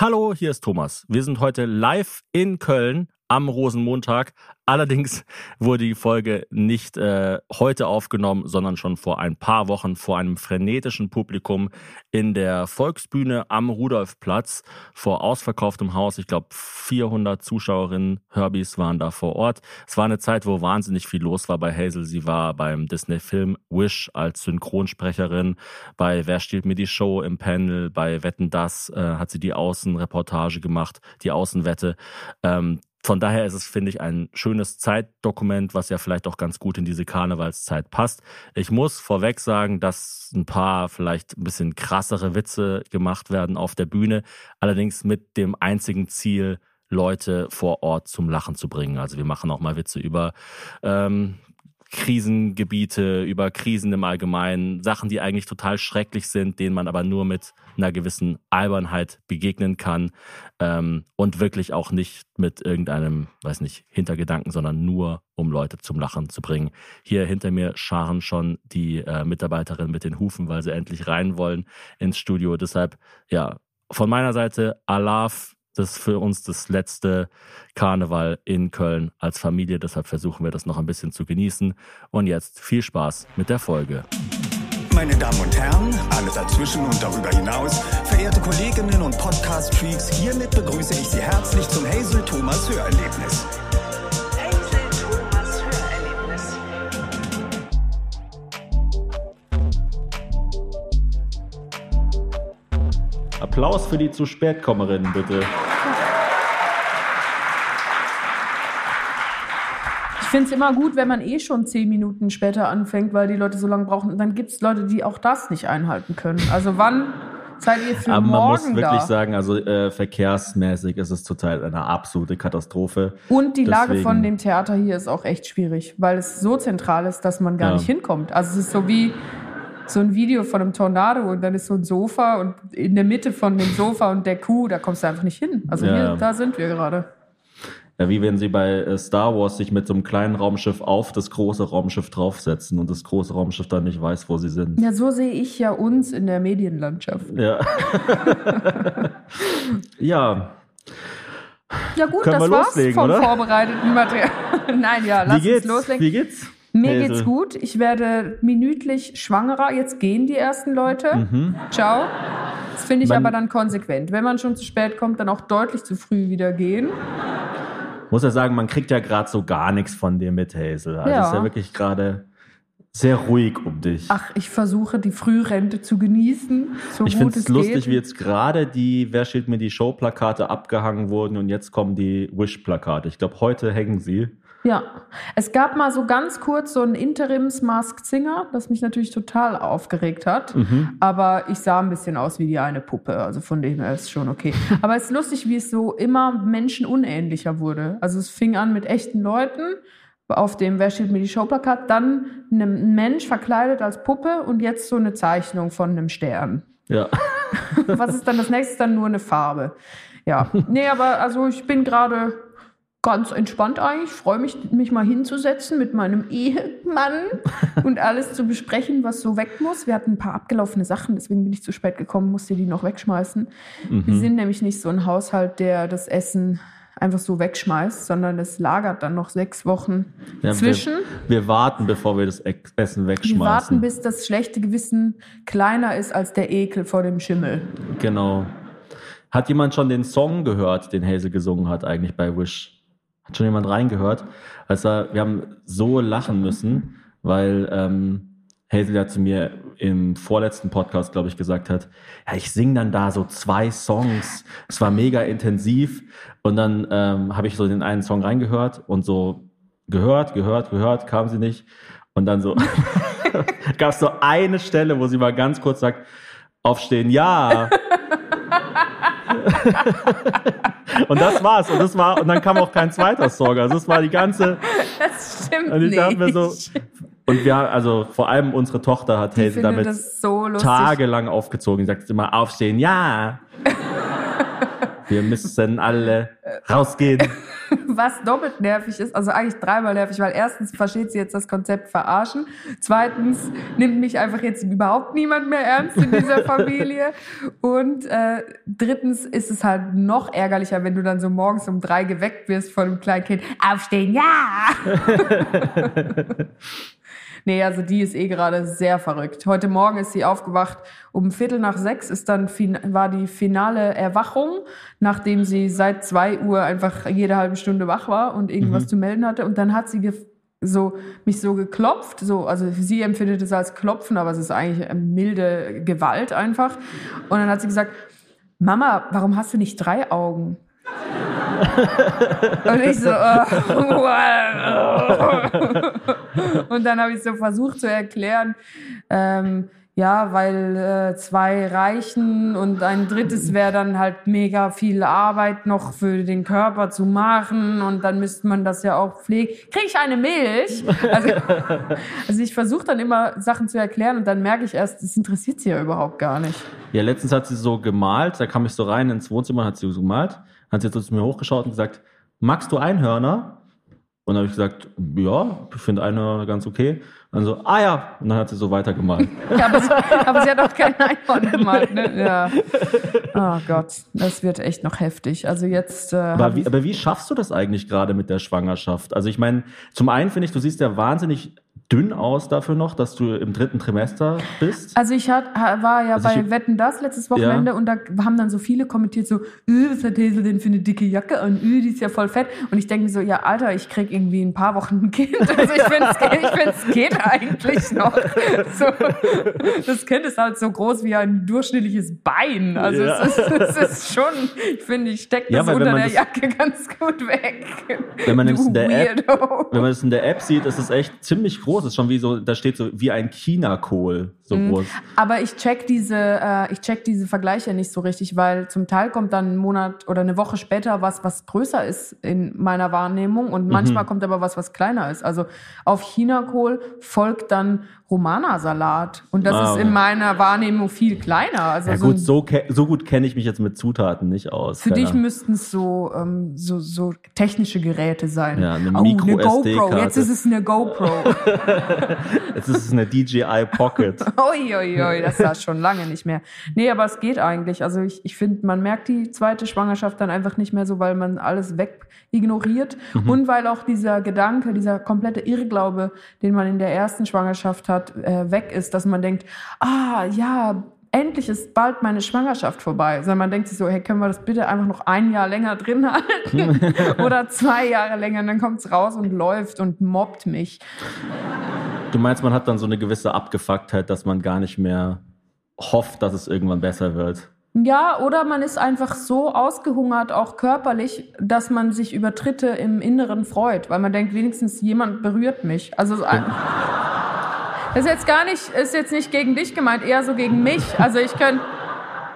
Hallo, hier ist Thomas. Wir sind heute live in Köln am Rosenmontag. Allerdings wurde die Folge nicht äh, heute aufgenommen, sondern schon vor ein paar Wochen vor einem frenetischen Publikum in der Volksbühne am Rudolfplatz vor ausverkauftem Haus. Ich glaube, 400 Zuschauerinnen, Herbys waren da vor Ort. Es war eine Zeit, wo wahnsinnig viel los war bei Hazel. Sie war beim Disney-Film Wish als Synchronsprecherin, bei Wer stiehlt mir die Show im Panel, bei Wetten das äh, hat sie die Außenreportage gemacht, die Außenwette. Ähm, von daher ist es, finde ich, ein schönes Zeitdokument, was ja vielleicht auch ganz gut in diese Karnevalszeit passt. Ich muss vorweg sagen, dass ein paar vielleicht ein bisschen krassere Witze gemacht werden auf der Bühne, allerdings mit dem einzigen Ziel, Leute vor Ort zum Lachen zu bringen. Also wir machen auch mal Witze über ähm, Krisengebiete, über Krisen im Allgemeinen, Sachen, die eigentlich total schrecklich sind, denen man aber nur mit einer gewissen Albernheit begegnen kann ähm, und wirklich auch nicht mit irgendeinem, weiß nicht, Hintergedanken, sondern nur um Leute zum Lachen zu bringen. Hier hinter mir scharen schon die äh, Mitarbeiterinnen mit den Hufen, weil sie endlich rein wollen ins Studio. Deshalb, ja, von meiner Seite, Alaf, das ist für uns das letzte Karneval in Köln als Familie. Deshalb versuchen wir das noch ein bisschen zu genießen. Und jetzt viel Spaß mit der Folge. Meine Damen und Herren, alle dazwischen und darüber hinaus, verehrte Kolleginnen und Podcast-Freaks, hiermit begrüße ich Sie herzlich zum Hazel Thomas Hörerlebnis. Applaus für die zu spät kommerinnen, bitte. Ich finde es immer gut, wenn man eh schon zehn Minuten später anfängt, weil die Leute so lange brauchen. Und dann gibt es Leute, die auch das nicht einhalten können. Also wann seid ihr für Aber man muss morgen wirklich da? sagen, also äh, verkehrsmäßig ist es total eine absolute Katastrophe. Und die Lage Deswegen- von dem Theater hier ist auch echt schwierig, weil es so zentral ist, dass man gar Ja. nicht hinkommt. Also es ist so wie so ein Video von einem Tornado und dann ist so ein Sofa und in der Mitte von dem Sofa und der Kuh, da kommst du einfach nicht hin. Also Ja. hier, da sind wir gerade. Ja, wie wenn sie bei äh, Star Wars sich mit so einem kleinen Raumschiff auf das große Raumschiff draufsetzen und das große Raumschiff dann nicht weiß, wo sie sind. Ja, so sehe ich ja uns in der Medienlandschaft. Ja. ja. Ja gut, Können das war's loslegen, vom oder? vorbereiteten Material. Nein, ja, lass uns loslegen. Wie geht's? Mir Hazel? geht's gut. Ich werde minütlich schwangerer. Jetzt gehen die ersten Leute. Ciao. Das finde ich Mhm. Man- aber dann konsequent. Wenn man schon zu spät kommt, dann auch deutlich zu früh wieder gehen. Muss ja sagen, man kriegt ja gerade so gar nichts von dir mit, Hazel. Also Ja. es ist ja wirklich gerade sehr ruhig um dich. Ach, ich versuche die Frührente zu genießen, so ich finde es es lustig, geht. wie jetzt gerade die Wer steht mir die Show-Plakate abgehangen wurden und jetzt kommen die Wish-Plakate. Ich glaube, heute hängen sie. Ja, es gab mal so ganz kurz so einen Interims-Masked Singer, das mich natürlich total aufgeregt hat. Mhm. Aber ich sah ein bisschen aus wie die eine Puppe, also von dem her ist es schon okay. Aber es ist lustig, wie es so immer menschenunähnlicher wurde. Also es fing an mit echten Leuten auf dem Wer steht mir die Showplakat, dann ein Mensch verkleidet als Puppe und jetzt so eine Zeichnung von einem Stern. Ja. Was ist dann das nächste? Dann nur eine Farbe. Ja, nee, aber also ich bin gerade ganz entspannt eigentlich. Freue mich, mich mal hinzusetzen mit meinem Ehemann und alles zu besprechen, was so weg muss. Wir hatten ein paar abgelaufene Sachen, deswegen bin ich zu spät gekommen, musste die noch wegschmeißen. Wir Mhm. sind nämlich nicht so ein Haushalt, der das Essen einfach so wegschmeißt, sondern es lagert dann noch sechs Wochen Ja, zwischen. Wir, wir warten, bevor wir das Essen wegschmeißen. Wir warten, bis das schlechte Gewissen kleiner ist als der Ekel vor dem Schimmel. Genau. Hat jemand schon den Song gehört, den Hazel gesungen hat, eigentlich bei Wish? Hat schon jemand reingehört? Also, wir haben so lachen müssen, weil ähm, Hazel ja zu mir im vorletzten Podcast, glaube ich, gesagt hat, ja, ich singe dann da so zwei Songs. Es war mega intensiv. Und dann ähm, habe ich so den einen Song reingehört und so gehört, gehört, gehört, kam sie nicht. Und dann so gab es so eine Stelle, wo sie mal ganz kurz sagt, aufstehen, ja. und das war's. Und das war, und dann kam auch kein zweiter Song. Also es war die ganze. Das stimmt Und ich nicht. dachte mir so. Und wir, also vor allem unsere Tochter hat Hazel damit das so tagelang aufgezogen. Die sagt immer, aufstehen, ja. Wir müssen alle rausgehen. was doppelt nervig ist, also eigentlich dreimal nervig, weil erstens versteht sie jetzt das Konzept verarschen, zweitens nimmt mich einfach jetzt überhaupt niemand mehr ernst in dieser Familie und äh, drittens ist es halt noch ärgerlicher, wenn du dann so morgens um drei geweckt wirst von einem kleinen Kind. Aufstehen, ja! Nee, also die ist eh gerade sehr verrückt. Heute Morgen ist sie aufgewacht. Um Viertel nach sechs ist dann war die finale Erwachung, nachdem sie seit zwei Uhr einfach jede halbe Stunde wach war und irgendwas zu melden hatte. Und dann hat sie so mich so geklopft, so also sie empfindet es als Klopfen, aber es ist eigentlich äh, milde Gewalt einfach. Und dann hat sie gesagt: Mama, warum hast du nicht drei Augen? Und ich so, äh, und dann habe ich so versucht zu erklären, ähm, ja, weil äh, zwei reichen und ein drittes wäre dann halt mega viel Arbeit noch für den Körper zu machen und dann müsste man das ja auch pflegen. Kriege ich eine Milch? Also, also ich versuche dann immer Sachen zu erklären und dann merke ich erst, das interessiert sie ja überhaupt gar nicht. Ja, letztens hat sie so gemalt, da kam ich so rein ins Wohnzimmer, hat sie so gemalt, hat sie so zu mir hochgeschaut und gesagt, magst du Einhörner? Und dann habe ich gesagt, ja, ich finde Einhörner ganz okay. Und dann so, ah ja, und dann hat sie so weitergemalt. Ja, aber, sie, aber sie hat auch kein Einhorn gemalt, ne? Ja. Oh Gott, das wird echt noch heftig. Also jetzt. Äh, Aber wie, aber wie schaffst du das eigentlich gerade mit der Schwangerschaft? Also ich meine, zum einen finde ich, du siehst ja wahnsinnig dünn aus dafür noch, dass du im dritten Trimester bist. Also ich hat, ha- war ja Also bei ich- Wetten das letztes Wochenende Ja. und da haben dann so viele kommentiert so, öh, was hat Hazel denn für eine dicke Jacke an? Öh, die ist ja voll fett. Und ich denke mir so, ja Alter, ich krieg irgendwie in ein paar Wochen ein Kind. Also ich finde, es geht, geht eigentlich noch. So, das Kind ist halt so groß wie ein durchschnittliches Bein. Also Ja. es, ist, es ist schon, ich finde, ich stecke das unter der das- Jacke ganz gut weg. Wenn man Du in der App, wenn man es in der App sieht, ist es echt ziemlich groß. Es ist schon wie so, da steht so wie ein China-Kohl so Mhm. groß. Aber ich check diese, äh, ich check diese Vergleiche nicht so richtig, weil zum Teil kommt dann ein Monat oder eine Woche später was, was größer ist in meiner Wahrnehmung und manchmal Mhm. kommt aber was, was kleiner ist. Also auf Chinakohl folgt dann Romana-Salat und das Ah, ist in meiner Wahrnehmung viel kleiner. Also Ja so gut, so, so gut kenne ich mich jetzt mit Zutaten nicht aus. für dich müssten es so, ähm, so, so technische Geräte sein. Ja, eine oh, eine GoPro. Jetzt ist es eine GoPro. Jetzt ist es eine DJI Pocket. Uiuiui, das war schon lange nicht mehr. Nee, aber es geht eigentlich. Also ich, ich finde, man merkt die zweite Schwangerschaft dann einfach nicht mehr so, weil man alles weg ignoriert und weil auch dieser Gedanke, dieser komplette Irrglaube, den man in der ersten Schwangerschaft hat, äh, weg ist, dass man denkt, ah ja, endlich ist bald meine Schwangerschaft vorbei. Sondern man denkt sich so, hey, können wir das bitte einfach noch ein Jahr länger drin halten oder zwei Jahre länger und dann kommt's raus und läuft und mobbt mich. Du meinst, man hat dann so eine gewisse Abgefucktheit, dass man gar nicht mehr hofft, dass es irgendwann besser wird. Ja, oder man ist einfach so ausgehungert, auch körperlich, dass man sich über Tritte im Inneren freut, weil man denkt, wenigstens jemand berührt mich. Also das ist jetzt gar nicht, ist jetzt nicht gegen dich gemeint, eher so gegen mich. Also ich könnte,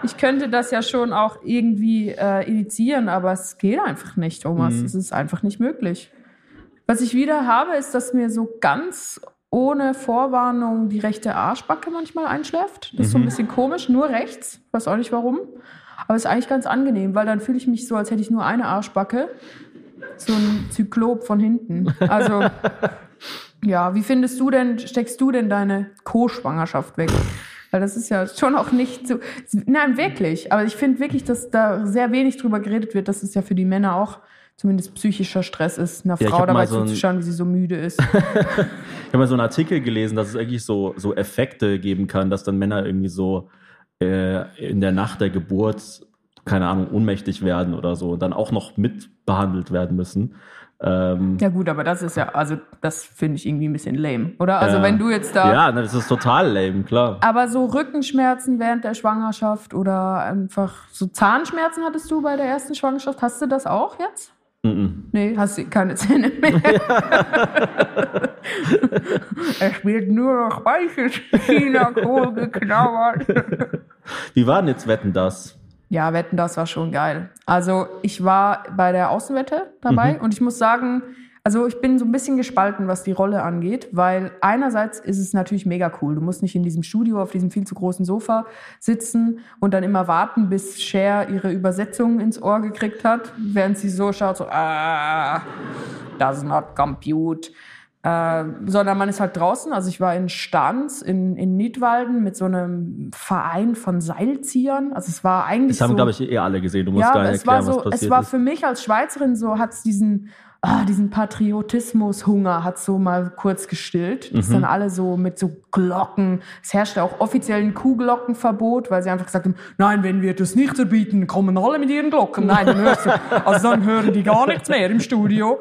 ich könnte das ja schon auch irgendwie äh, initiieren, aber es geht einfach nicht, Thomas. Es ist einfach nicht möglich. Was ich wieder habe, ist, dass mir so ganz ohne Vorwarnung die rechte Arschbacke manchmal einschläft. Das ist so ein bisschen komisch, nur rechts. Weiß auch nicht warum. Aber ist eigentlich ganz angenehm, weil dann fühle ich mich so, als hätte ich nur eine Arschbacke. So ein Zyklop von hinten. Also, ja, wie findest du denn, steckst du denn deine Co-Schwangerschaft weg? Weil das ist ja schon auch nicht so. Nein, wirklich. Aber ich finde wirklich, dass da sehr wenig drüber geredet wird, dass es ja für die Männer auch zumindest psychischer Stress ist, einer Ja, Frau dabei so zuzuschauen, wie sie so müde ist. Ich habe mal so einen Artikel gelesen, dass es eigentlich so, so Effekte geben kann, dass dann Männer irgendwie so äh, in der Nacht der Geburt, keine Ahnung, ohnmächtig werden oder so und dann auch noch mitbehandelt werden müssen. Ähm, Ja gut, aber das ist ja, also das finde ich irgendwie ein bisschen lame, oder? Also ja. wenn du jetzt da, Ja, das ist total lame, klar. aber so Rückenschmerzen während der Schwangerschaft oder einfach so Zahnschmerzen hattest du bei der ersten Schwangerschaft, hast du das auch jetzt? Mhm. Nee, hast du keine Zähne mehr. es wird nur noch weiches China-Kohl geknabbert. Wie war denn jetzt Wetten das? Ja, Wetten, das war schon geil. Also ich war bei der Außenwette dabei und ich muss sagen, Also ich bin so ein bisschen gespalten, was die Rolle angeht, weil einerseits ist es natürlich mega cool. Du musst nicht in diesem Studio auf diesem viel zu großen Sofa sitzen und dann immer warten, bis Cher ihre Übersetzung ins Ohr gekriegt hat, während sie so schaut, so, ah, does not compute. Äh, sondern man ist halt draußen. Also ich war in Stanz in, in Niedwalden mit so einem Verein von Seilziehern. Also es war eigentlich Das haben, so, glaube ich, eh alle gesehen. Du musst ja, gar nicht es war erklären, so, was passiert es war ist. für mich als Schweizerin so, hat es diesen, ah, diesen Patriotismus-Hunger hat so mal kurz gestillt. Dass Mhm. dann alle so mit so Glocken, es herrschte auch offiziell ein Kuhglockenverbot, weil sie einfach gesagt haben, nein, wenn wir das nicht verbieten, kommen alle mit ihren Glocken. Nein, dann hörst du, also dann hören die gar nichts mehr im Studio.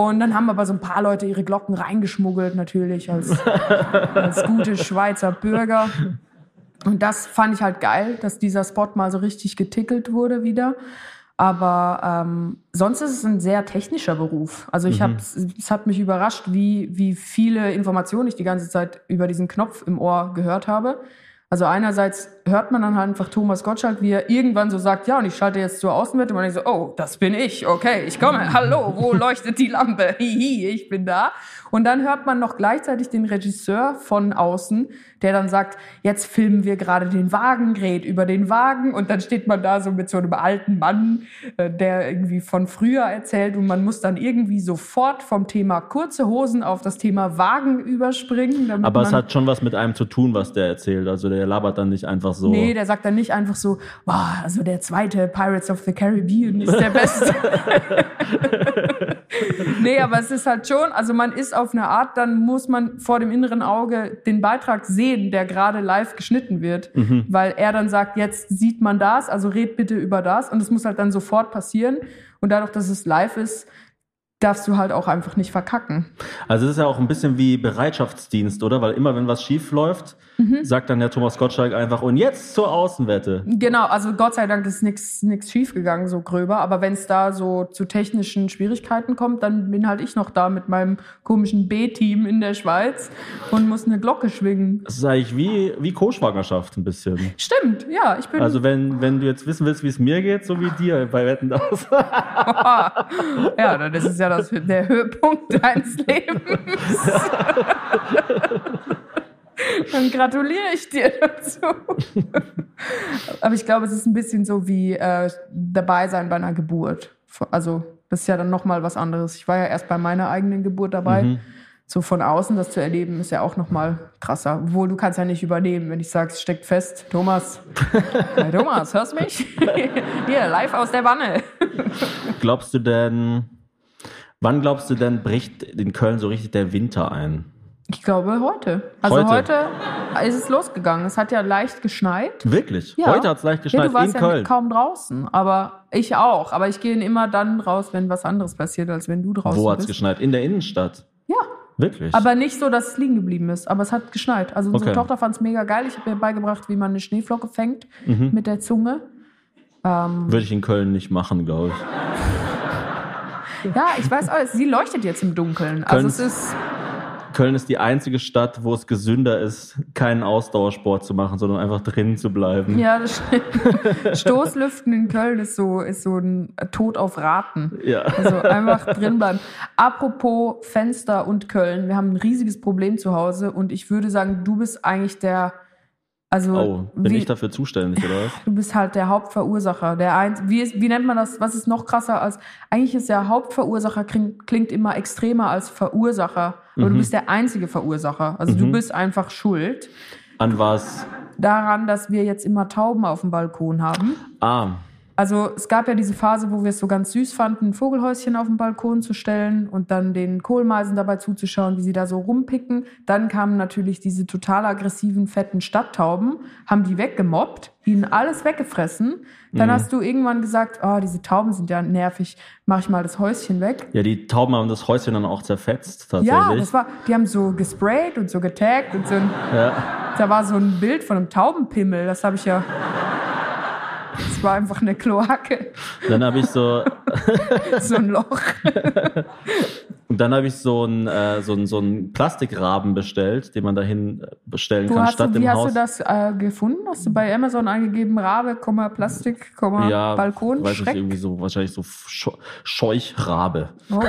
Und dann haben aber so ein paar Leute ihre Glocken reingeschmuggelt, natürlich, als, als gute Schweizer Bürger. Und das fand ich halt geil, dass dieser Spot mal so richtig getickelt wurde wieder. Aber ähm, sonst ist es ein sehr technischer Beruf. Also ich habe, es hat mich überrascht, wie, wie viele Informationen ich die ganze Zeit über diesen Knopf im Ohr gehört habe. Also einerseits hört man dann halt einfach Thomas Gottschalk, wie er irgendwann so sagt, ja, und ich schalte jetzt zur Außenwette. Und man denkt so, oh, das bin ich, okay, ich komme, hallo, wo leuchtet die Lampe? Hihi, ich bin da. Und dann hört man noch gleichzeitig den Regisseur von außen, der dann sagt, jetzt filmen wir gerade den Wagen, dreht über den Wagen. Und dann steht man da so mit so einem alten Mann, äh, der irgendwie von früher erzählt. Und man muss dann irgendwie sofort vom Thema kurze Hosen auf das Thema Wagen überspringen. Aber es hat schon was mit einem zu tun, was der erzählt. Also der labert dann nicht einfach so. Nee, der sagt dann nicht einfach so, wow, also der zweite Pirates of the Caribbean ist der beste. nee, aber es ist halt schon, also man ist auf eine Art, dann muss man vor dem inneren Auge den Beitrag sehen, der gerade live geschnitten wird, weil er dann sagt, jetzt sieht man das, also red bitte über das und es muss halt dann sofort passieren und dadurch, dass es live ist, darfst du halt auch einfach nicht verkacken. Also es ist ja auch ein bisschen wie Bereitschaftsdienst, oder? Weil immer wenn was schief läuft, Mhm. sagt dann der Thomas Gottschalk einfach und jetzt zur Außenwette. Genau, also Gott sei Dank ist nichts schiefgegangen, so gröber. Aber wenn es da so zu technischen Schwierigkeiten kommt, dann bin halt ich noch da mit meinem komischen B-Team in der Schweiz und muss eine Glocke schwingen. Das ist eigentlich wie, wie Co-Schwangerschaft ein bisschen. Stimmt, ja, ich bin. Also wenn, wenn du jetzt wissen willst, wie es mir geht, so wie dir bei Wetten aus. ja, dann ist es ja das, der Höhepunkt deines Lebens. Dann gratuliere ich dir dazu. Aber ich glaube, es ist ein bisschen so wie äh, dabei sein bei einer Geburt. Also das ist ja dann noch mal was anderes. Ich war ja erst bei meiner eigenen Geburt dabei. So von außen das zu erleben, ist ja auch noch mal krasser. Obwohl, du kannst ja nicht übernehmen, wenn ich sage, es steckt fest. Thomas, hey, Thomas, hörst du mich? Hier, live aus der Wanne. glaubst du denn, wann glaubst du denn, bricht in Köln so richtig der Winter ein? Ich glaube heute. Also Heute? heute, ist es losgegangen. Es hat ja leicht geschneit. Wirklich? Ja. Heute hat es leicht Ja, geschneit du warst in ja Köln. kaum draußen, aber ich auch. Aber ich gehe immer dann raus, wenn was anderes passiert, als wenn du draußen Wo hat es bist. geschneit? In der Innenstadt. Ja, Wirklich? aber nicht so, dass es liegen geblieben ist. Aber es hat geschneit. Also unsere Okay. Tochter fand es mega geil. Ich habe ihr beigebracht, wie man eine Schneeflocke fängt Mhm. mit der Zunge. Würde ich in Köln nicht machen, glaube ich. Ja, ich weiß auch, sie leuchtet jetzt im Dunkeln. Also Köln- es ist, Köln ist die einzige Stadt, wo es gesünder ist, keinen Ausdauersport zu machen, sondern einfach drinnen zu bleiben. ja, das stimmt. Stoßlüften in Köln ist so, ist so ein Tod auf Raten. Ja. Also einfach drin bleiben. Apropos Fenster und Köln, wir haben ein riesiges Problem zu Hause und ich würde sagen, du bist eigentlich der, also Oh, bin wie, ich dafür zuständig, oder was? du bist halt der Hauptverursacher. Der eins, wie, ist, wie nennt man das? Was ist noch krasser als? Eigentlich ist der Hauptverursacher klingt, klingt immer extremer als Verursacher, aber Mhm. du bist der einzige Verursacher. Also du bist einfach schuld An was? daran, dass wir jetzt immer Tauben auf dem Balkon haben. Ah, Also es gab ja diese Phase, wo wir es so ganz süß fanden, ein Vogelhäuschen auf den Balkon zu stellen und dann den Kohlmeisen dabei zuzuschauen, wie sie da so rumpicken. Dann kamen natürlich diese total aggressiven, fetten Stadttauben, haben die weggemobbt, ihnen alles weggefressen. Dann hast du irgendwann gesagt, oh, diese Tauben sind ja nervig, mach ich mal das Häuschen weg. ja, die Tauben haben das Häuschen dann auch zerfetzt, tatsächlich. Ja, das war, die haben so gesprayt und so getaggt und so ein, Ja. da war so ein Bild von einem Taubenpimmel, das habe ich ja, das war einfach eine Kloake. Dann habe ich so, so ein Loch. Und dann habe ich so einen äh, so einen- so einen Plastikraben bestellt, den man dahin äh, bestellen Du kann, hast, statt wie im hast Haus. du das äh, gefunden? Hast du bei Amazon eingegeben, Rabe, Plastik, ja, Balkon, weiß Schreck? irgendwie so, wahrscheinlich so Scheu- Scheuchrabe. Oh.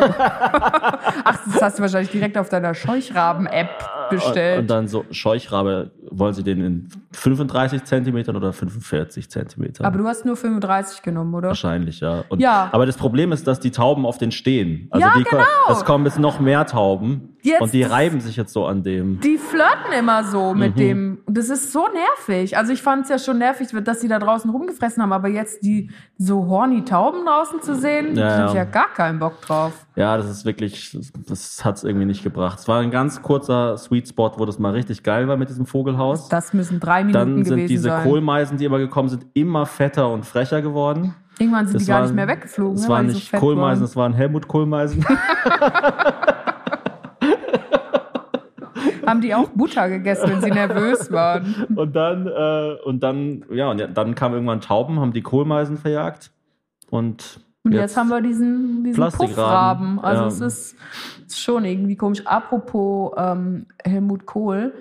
Ach, das hast du wahrscheinlich direkt auf deiner Scheuchraben-App bestellt. Und dann so Scheuchrabe, wollen Sie den in 35 Zentimetern oder 45 Zentimetern? Aber du hast nur 35 genommen, oder? Wahrscheinlich, ja. Und, Ja. Aber das Problem ist, dass die Tauben auf den stehen. Also Ja, die, genau. Es kommen jetzt noch mehr Tauben. Jetzt- und die reiben sich jetzt so an dem. Die flirten immer so Mhm. mit dem. Und Das ist so nervig. Also ich fand es ja schon nervig, dass sie da draußen rumgefressen haben, aber jetzt die so horny Tauben draußen zu sehen, Ja, da hab ich ja. ja gar keinen Bock drauf. Ja, das ist wirklich, das hat es irgendwie nicht gebracht. Es war ein ganz kurzer Sweet Spot, wo das mal richtig geil war mit diesem Vogelhaus. Das müssen drei Minuten Dann sind gewesen diese sein. Kohlmeisen, die immer gekommen sind, immer fetter und frecher geworden. Irgendwann sind Das die gar waren- nicht mehr weggeflogen. Das ne, waren nicht so Kohlmeisen, das waren Helmut Kohlmeisen. Haben die auch Butter gegessen, wenn sie nervös waren. und dann, äh, und dann, ja, und dann kamen irgendwann Tauben, haben die Kohlmeisen verjagt. Und, Und jetzt, haben wir diesen, diesen. Puffraben. Also Ja. es ist, ist schon irgendwie komisch. Apropos ähm, Helmut Kohl,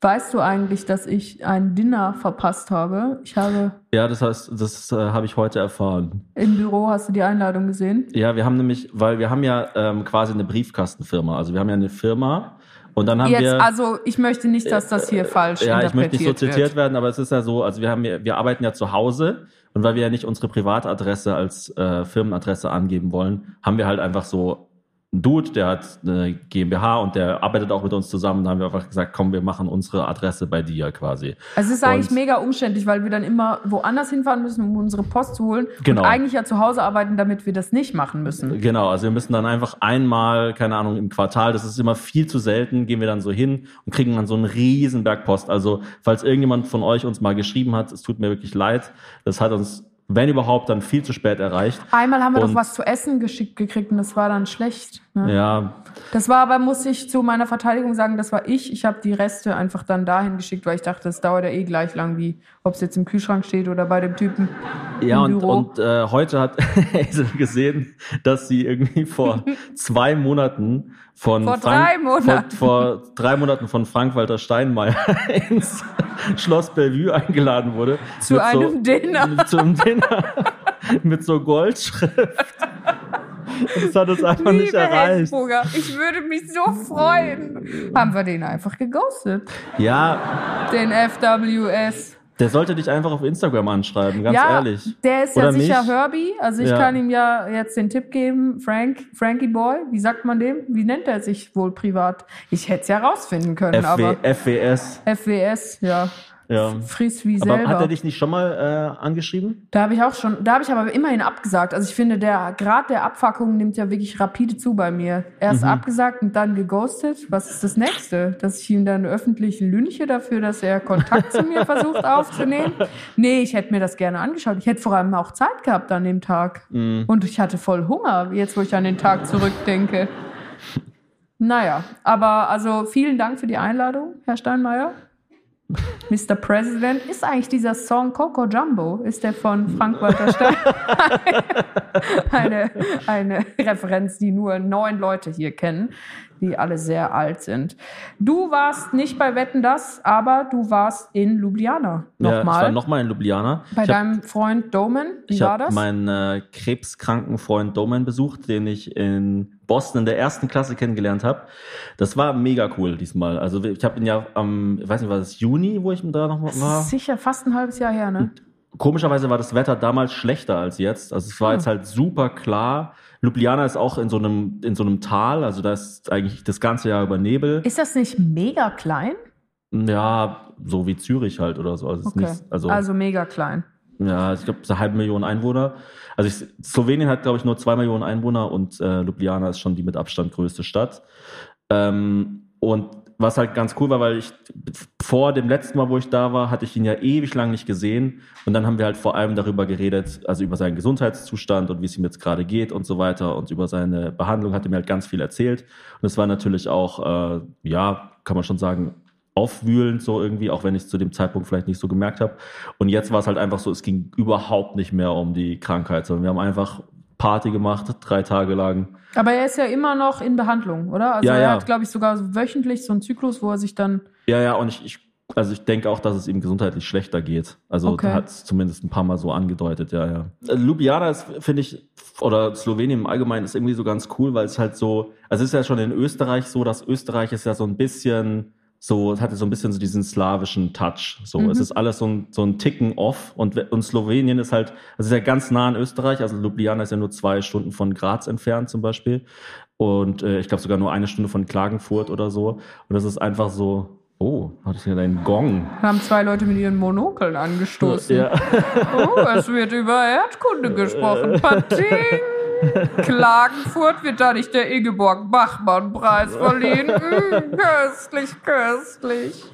weißt du eigentlich, dass ich ein Dinner verpasst habe? Ich habe Ja, das heißt, das äh, habe ich heute erfahren. im Büro, hast du die Einladung gesehen? Ja, wir haben nämlich, weil wir haben ja ähm, quasi eine Briefkastenfirma. Also wir haben ja eine Firma und dann haben Jetzt, wir. also ich möchte nicht, dass das hier falsch ja, ich möchte nicht so interpretiert zitiert wird. werden, aber es ist ja so, also wir haben ja, wir arbeiten ja zu Hause und weil wir ja nicht unsere Privatadresse als äh, Firmenadresse angeben wollen, haben wir halt einfach so Dude, der hat eine GmbH und der arbeitet auch mit uns zusammen. Da haben wir einfach gesagt, komm, wir machen unsere Adresse bei dir quasi. Also es ist eigentlich Und- mega umständlich, weil wir dann immer woanders hinfahren müssen, um unsere Post zu holen. Genau. Und eigentlich ja zu Hause arbeiten, damit wir das nicht machen müssen. Genau, also wir müssen dann einfach einmal, keine Ahnung, im Quartal, das ist immer viel zu selten, gehen wir dann so hin und kriegen dann so einen riesen Berg Post. Also, falls irgendjemand von euch uns mal geschrieben hat, es tut mir wirklich leid, das hat uns, wenn überhaupt, dann viel zu spät erreicht. Einmal haben wir Und- doch was zu essen geschickt gekriegt und das war dann schlecht. Ne? Ja, Das war aber, muss ich zu meiner Verteidigung sagen, das war ich. Ich habe die Reste einfach dann dahin geschickt, weil ich dachte, das dauert ja eh gleich lang, wie ob es jetzt im Kühlschrank steht oder bei dem Typen ja und, und äh, heute hat Hazel gesehen, dass sie irgendwie vor zwei Monaten von Vor drei Monaten. Vor, vor drei Monaten von Frank-Walter Steinmeier ins Schloss Bellevue eingeladen wurde. Zu einem Dinner. Zu einem Dinner mit so Goldschrift. Das hat uns einfach nicht Liebe erreicht. Hessburger, ich würde mich so freuen. Haben wir den einfach geghostet, Ja, den FWS. Der sollte dich einfach auf Instagram anschreiben, ganz ja, ehrlich. der ist ja Oder sicher mich? Herbie. Also ich Ja. kann ihm ja jetzt den Tipp geben, Frank, Frankie Boy, wie sagt man dem? Wie nennt er sich wohl privat? Ich hätte es ja rausfinden können, FW, aber FWS. FWS, ja. Ja. Fries wie Aber selber. hat er dich nicht schon mal äh, angeschrieben? Da habe ich auch schon, da habe ich aber immerhin abgesagt. Also ich finde, der Grad der Abfuckung nimmt ja wirklich rapide zu bei mir. Erst Mhm. abgesagt und dann geghostet. Was ist das nächste? Dass ich ihm dann öffentlich lünche dafür, dass er Kontakt zu mir versucht aufzunehmen? Nee, ich hätte mir das gerne angeschaut. Ich hätte vor allem auch Zeit gehabt an dem Tag. Mhm. Und ich hatte voll Hunger, jetzt wo ich an den Tag zurückdenke. Naja, aber also vielen Dank für die Einladung, Herr Steinmeier. Mr. President, ist eigentlich dieser Song Coco Jumbo, ist der von Frank-Walter Stein? eine, eine Referenz, die nur neun Leute hier kennen, die alle sehr alt sind. Du warst nicht bei Wetten Das, aber du warst in Ljubljana. Ja, ich war Nochmal. nochmal in Ljubljana. bei ich hab- deinem Freund Domen. Wie Ich war habe das? meinen äh, krebskranken Freund Doman besucht, den ich in Boston in der ersten Klasse kennengelernt habe. Das war mega cool diesmal. Also ich habe ihn ja am, ich weiß nicht, war das Juni, wo ich da noch Das war. sicher fast ein halbes Jahr her, ne? Komischerweise war das Wetter damals schlechter als jetzt. Also es war Hm. jetzt halt super klar. Ljubljana ist auch in so einem in so einem Tal, also da ist eigentlich das ganze Jahr über Nebel. Ist das nicht mega klein? Ja, so wie Zürich halt oder so. Also, Okay. nicht, also, also mega klein. Ja, ich glaube, eine halbe Million Einwohner. Also ich, Slowenien hat, glaube ich, nur zwei Millionen Einwohner und äh, Ljubljana ist schon die mit Abstand größte Stadt. Ähm, und was halt ganz cool war, weil ich vor dem letzten Mal, wo ich da war, hatte ich ihn ja ewig lang nicht gesehen. Und dann haben wir halt vor allem darüber geredet, also über seinen Gesundheitszustand und wie es ihm jetzt gerade geht und so weiter. Und über seine Behandlung hat er mir halt ganz viel erzählt. Und es war natürlich auch, äh, ja, kann man schon sagen, aufwühlend so irgendwie, auch wenn ich es zu dem Zeitpunkt vielleicht nicht so gemerkt habe. Und jetzt war es halt einfach so, es ging überhaupt nicht mehr um die Krankheit, sondern wir haben einfach Party gemacht, drei Tage lang. Aber er ist ja immer noch in Behandlung, oder? Also Ja, er ja. hat, glaube ich, sogar wöchentlich so einen Zyklus, wo er sich dann. Ja, ja, und ich, ich also ich denke auch, dass es ihm gesundheitlich schlechter geht. Also Okay. hat es zumindest ein paar Mal so angedeutet, ja, ja. Ljubljana ist, finde ich, oder Slowenien im Allgemeinen ist irgendwie so ganz cool, weil es halt so, also es ist ja schon in Österreich so, dass Österreich ist ja so ein bisschen so, es hatte so ein bisschen so diesen slawischen Touch. So, Mhm. es ist alles so ein, so ein Ticken off und, und Slowenien ist halt, also es ist ja ganz nah an Österreich, also Ljubljana ist ja nur zwei Stunden von Graz entfernt zum Beispiel und äh, ich glaube sogar nur eine Stunde von Klagenfurt oder so und das ist einfach so, oh, hat das hier deinen Gong? haben zwei Leute mit ihren Monokeln angestoßen. Ja. Oh, es wird über Erdkunde gesprochen. Pating! Klagenfurt wird da nicht der Ingeborg Bachmann-Preis verliehen. Mm, köstlich, köstlich.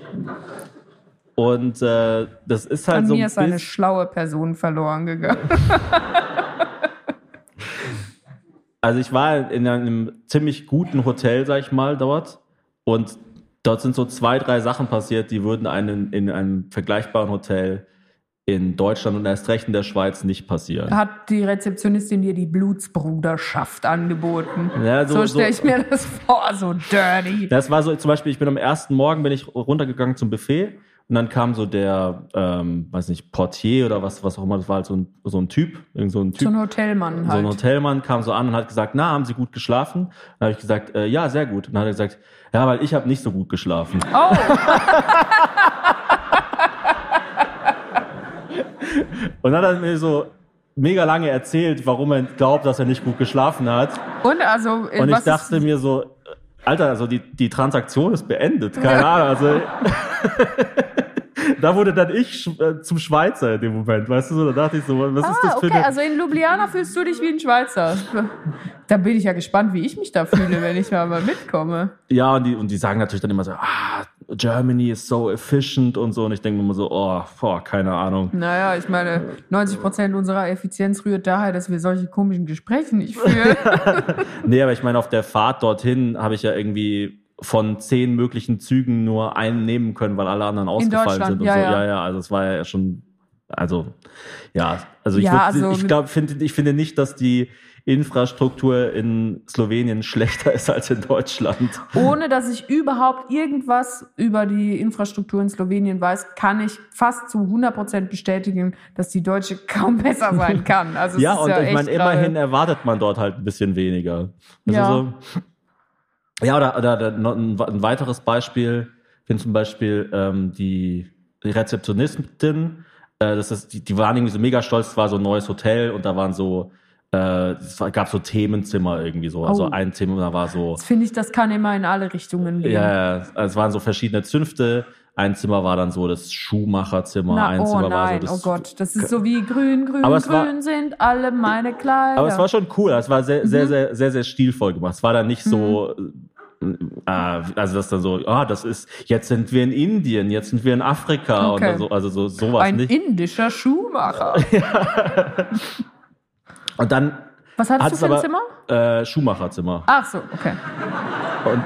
Und äh, das ist halt An so mir ein ist eine schlaue Person verloren gegangen. also ich war in einem ziemlich guten Hotel, sag ich mal, dort und dort sind so zwei, drei Sachen passiert, die würden einen in einem vergleichbaren Hotel in Deutschland und erst recht in der Schweiz nicht passieren. Hat die Rezeptionistin dir die Blutsbruderschaft angeboten? Ja, so- so stelle so- ich mir das vor, so dirty. Das war so, zum Beispiel, ich bin am ersten Morgen bin ich runtergegangen zum Buffet und dann kam so der, ähm, weiß nicht, Portier oder was, was auch immer, das war halt so ein, so ein Typ, irgend so ein Typ. So ein Hotelmann So halt. ein Hotelmann kam so an und hat gesagt, na, haben Sie gut geschlafen? Dann habe ich gesagt, äh, ja, sehr gut. Und dann hat er gesagt, ja, weil ich habe nicht so gut geschlafen. Oh, Und dann hat er mir so mega lange erzählt, warum er glaubt, dass er nicht gut geschlafen hat. und also, äh, Und ich dachte ist, mir so, Alter, also die, die Transaktion ist beendet. Keine Ahnung. Also da wurde dann ich äh, zum Schweizer in dem Moment, weißt du so? Da dachte ich so, was ist Ah, das für okay, eine... also in Ljubljana fühlst du dich wie ein Schweizer. Da bin ich ja gespannt, wie ich mich da fühle, wenn ich mal, mal mitkomme. Ja, und die, und die sagen natürlich dann immer so, ah, Germany is so efficient und so. Und ich denke mir immer so, oh, boah, keine Ahnung. Naja, ich meine, 90 Prozent unserer Effizienz rührt daher, dass wir solche komischen Gespräche nicht führen. Nee, aber ich meine, auf der Fahrt dorthin habe ich ja irgendwie von zehn möglichen Zügen nur einen nehmen können, weil alle anderen ausgefallen sind und ja, so. ja. Ja, ja, also es war ja schon, also, ja, also ich, Ja, also ich glaube, finde, ich finde nicht, dass die Infrastruktur in Slowenien schlechter ist als in Deutschland. Ohne dass ich überhaupt irgendwas über die Infrastruktur in Slowenien weiß, kann ich fast zu 100 Prozent bestätigen, dass die deutsche kaum besser sein kann. Also Ja, und ja ich meine, immerhin erwartet man dort halt ein bisschen weniger. Also Ja. So, ja, oder, oder, ein, ein weiteres Beispiel, finde zum Beispiel ähm, die, die Rezeptionistin, äh, das ist, die, die waren irgendwie so mega stolz, es war so ein neues Hotel und da waren so, äh, es gab so Themenzimmer irgendwie so. Also Oh. ein Thema da war so, Das finde ich, das kann immer in alle Richtungen gehen. ja, ja, also es waren so verschiedene Zünfte. Ein Zimmer war dann so das Schuhmacherzimmer, Na, ein oh Zimmer war so das oh Gott, das ist so wie grün, grün, grün war- sind alle meine Kleider. Aber es war schon cool. Es war sehr, Mhm. sehr, sehr, sehr, sehr stilvoll gemacht. Es war dann nicht so, äh, also das dann so, ah, das ist, jetzt sind wir in Indien, jetzt sind wir in Afrika Okay. oder so, also so sowas ein nicht. indischer Schuhmacher. Und dann Was hattest hat du für ein aber Zimmer? äh, Schuhmacherzimmer. Ach so, okay. Und,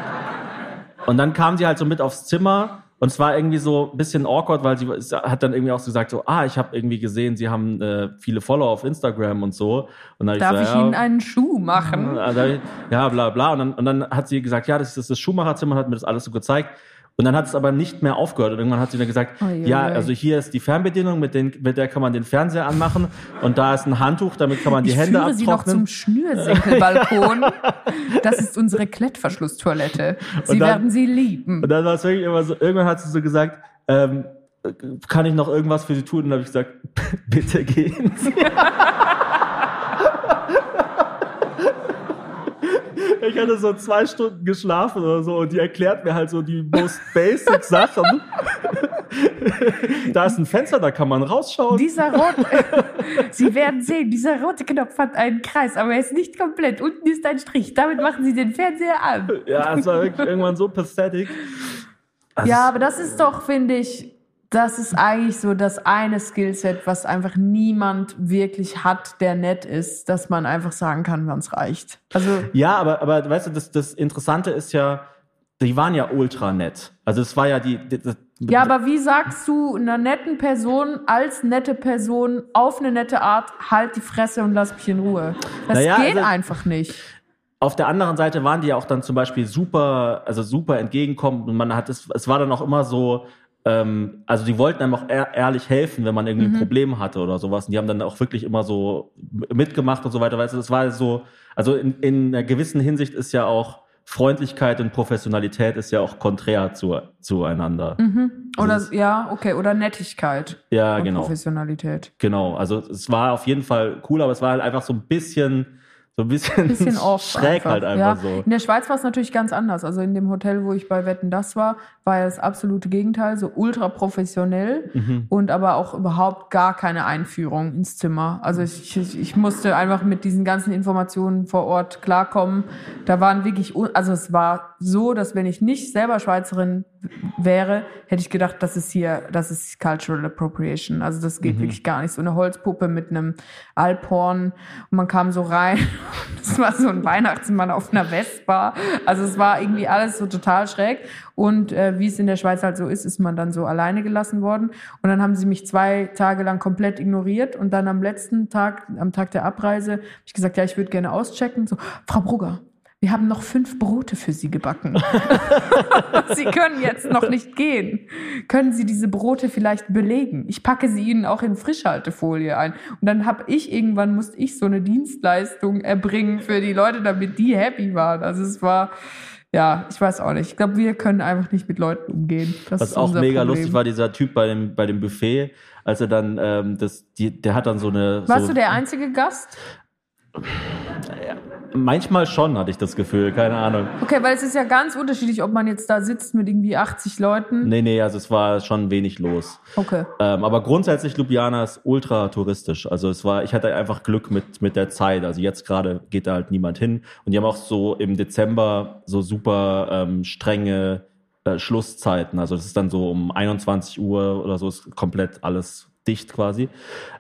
und dann kam sie halt so mit aufs Zimmer und es war irgendwie so ein bisschen awkward, weil sie hat dann irgendwie auch so gesagt, so, ah, ich habe irgendwie gesehen, sie haben äh, viele Follower auf Instagram und so. Und dann Darf so, ich ja, Ihnen einen Schuh machen? Also, ja, bla bla. Und dann, und dann hat sie gesagt, ja, das ist das Schuhmacherzimmer, hat mir das alles so gezeigt. Und dann hat es aber nicht mehr aufgehört. Und irgendwann hat sie dann gesagt, ui, ja, also hier ist die Fernbedienung, mit, den, mit der kann man den Fernseher anmachen. Und da ist ein Handtuch, damit kann man die ich Hände führe Sie noch abtrocknen. zum Schnürsenkelbalkon. das ist unsere Klettverschlusstoilette. Sie dann- werden sie lieben. Und dann war es wirklich immer so, irgendwann hat sie so gesagt, ähm, kann ich noch irgendwas für sie tun? Und dann habe ich gesagt, bitte gehen Sie. Ich hatte so zwei Stunden geschlafen oder so und die erklärt mir halt so die most basic Sachen. da ist ein Fenster, da kann man rausschauen. Dieser rote, Sie werden sehen, dieser rote Knopf hat einen Kreis, aber er ist nicht komplett. Unten ist ein Strich. Damit machen Sie den Fernseher an. Ja, es war wirklich irgendwann so pathetic. Also Ja, aber das ist doch, finde ich, das ist eigentlich so das eine Skillset, was einfach niemand wirklich hat, der nett ist, dass man einfach sagen kann, wann es reicht. Also, Ja, aber, aber weißt du, das, das Interessante ist ja, die waren ja ultra nett. Also es war ja die, die, die Ja, aber wie sagst du einer netten Person als nette Person auf eine nette Art, halt die Fresse und lass mich in Ruhe? Das Naja, geht also- einfach nicht. auf der anderen Seite waren die ja auch dann zum Beispiel super, also super entgegenkommend und man hat es, es war dann auch immer so, ähm, also die wollten einem auch ehr, ehrlich helfen, wenn man irgendwie Mhm. ein Problem hatte oder sowas. Und die haben dann auch wirklich immer so mitgemacht und so weiter. Weißt du, das war so, also in, in einer gewissen Hinsicht ist ja auch Freundlichkeit und Professionalität ist ja auch konträr zu, zueinander. Oder Das ist- ja, okay, oder Nettigkeit Ja, und genau. Professionalität. Genau. Also es war auf jeden Fall cool, aber es war halt einfach so ein bisschen, so ein bisschen, Bisschen off. schräg halt einfach ja. so. In der Schweiz war es natürlich ganz anders. Also in dem Hotel, wo ich bei Wetten das war, war ja das absolute Gegenteil, so ultra professionell Mhm. und aber auch überhaupt gar keine Einführung ins Zimmer. Also ich, ich, ich musste einfach mit diesen ganzen Informationen vor Ort klarkommen. Da waren wirklich, also es war so, dass wenn ich nicht selber Schweizerin wäre, hätte ich gedacht, das ist hier, das ist Cultural Appropriation. Also das Mhm. geht wirklich gar nicht. So eine Holzpuppe mit einem Alphorn und man kam so rein. Das war so ein Weihnachtsmann auf einer Vespa. Also es war irgendwie alles so total schräg. Und äh, wie es in der Schweiz halt so ist, ist man dann so alleine gelassen worden. Und dann haben sie mich zwei Tage lang komplett ignoriert. Und dann am letzten Tag, am Tag der Abreise, habe ich gesagt, ja, ich würde gerne auschecken. So, Frau Brugger, wir haben noch fünf Brote für Sie gebacken. Sie können jetzt noch nicht gehen. Können Sie diese Brote vielleicht belegen? Ich packe sie Ihnen auch in Frischhaltefolie ein. Und dann habe ich irgendwann musste ich so eine Dienstleistung erbringen für die Leute, damit die happy waren. Also es war ja, ich weiß auch nicht. Ich glaube, wir können einfach nicht mit Leuten umgehen. Das Was auch mega Problem. lustig war, dieser Typ bei dem, bei dem Buffet, als er dann, ähm, das, die, der hat dann so eine. Warst so, du der einzige Gast? Manchmal schon, hatte ich das Gefühl, keine Ahnung. Okay, weil es ist ja ganz unterschiedlich, ob man jetzt da sitzt mit irgendwie 80 Leuten. Nee, nee, also es war schon wenig los. Okay. Ähm, aber grundsätzlich Ljubljana ist ultra touristisch. Also es war, ich hatte einfach Glück mit, mit der Zeit. Also jetzt gerade geht da halt niemand hin. Und die haben auch so im Dezember so super ähm, strenge äh, Schlusszeiten. Also das ist dann so um 21 Uhr oder so ist komplett alles dicht quasi.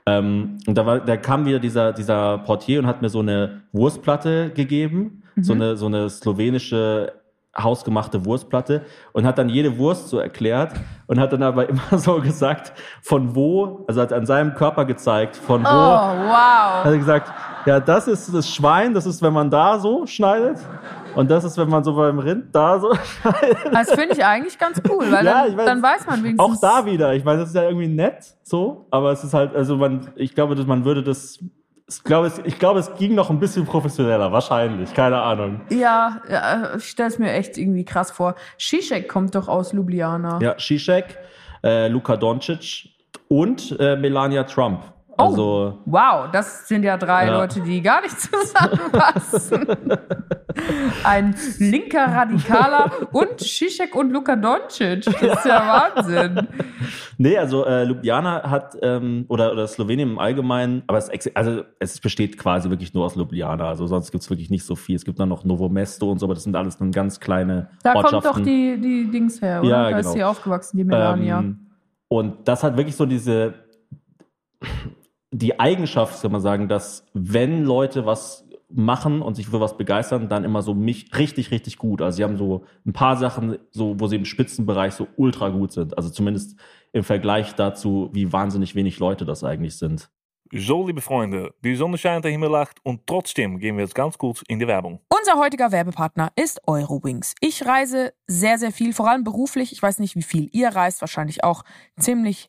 Ähm, und da, war, da kam wieder dieser, dieser Portier und hat mir so eine Wurstplatte gegeben. So eine, so eine slowenische hausgemachte Wurstplatte und hat dann jede Wurst so erklärt und hat dann aber immer so gesagt, von wo, also hat an seinem Körper gezeigt, von wo, Oh, wow. hat er gesagt, ja, das ist das Schwein, das ist, wenn man da so schneidet und das ist, wenn man so beim Rind da so. Das finde ich eigentlich ganz cool, weil Ja, dann, ich weiß. dann weiß man wenigstens. Auch da wieder, ich meine, das ist ja irgendwie nett, so, aber es ist halt, also man, ich glaube, dass man würde das, ich glaube, es, ich glaube, es ging noch ein bisschen professioneller, wahrscheinlich, keine Ahnung. Ja, ja ich stelle es mir echt irgendwie krass vor. Zizek kommt doch aus Ljubljana. Ja, Zizek, äh, Luka Doncic und äh, Melania Trump. Also, Wow, das sind ja drei Ja. Leute, die gar nicht zusammenpassen. Ein linker Radikaler und Zizek und Luka Doncic. Das ist ja Wahnsinn. nee, also äh, Ljubljana hat, ähm, oder, oder Slowenien im Allgemeinen, aber es, also, es besteht quasi wirklich nur aus Ljubljana. Also sonst gibt's wirklich nicht so viel. Es gibt dann noch Novo Mesto und so, aber das sind alles dann ganz kleine Da kommt doch die, die Dings her, oder? Ja, da genau. ist sie aufgewachsen, die Melania. Ähm, und das hat wirklich so diese, die Eigenschaft, kann man sagen, dass wenn Leute was machen und sich für was begeistern, dann immer so mich richtig, richtig gut. Also sie haben so ein paar Sachen, so, wo sie im Spitzenbereich so ultra gut sind. Also zumindest im Vergleich dazu, wie wahnsinnig wenig Leute das eigentlich sind. So, liebe Freunde, die Sonne scheint, der Himmel lacht und trotzdem gehen wir jetzt ganz kurz in die Werbung. Unser heutiger Werbepartner ist Eurowings. Ich reise sehr, sehr viel, vor allem beruflich. Ich weiß nicht, wie viel ihr reist, wahrscheinlich auch ziemlich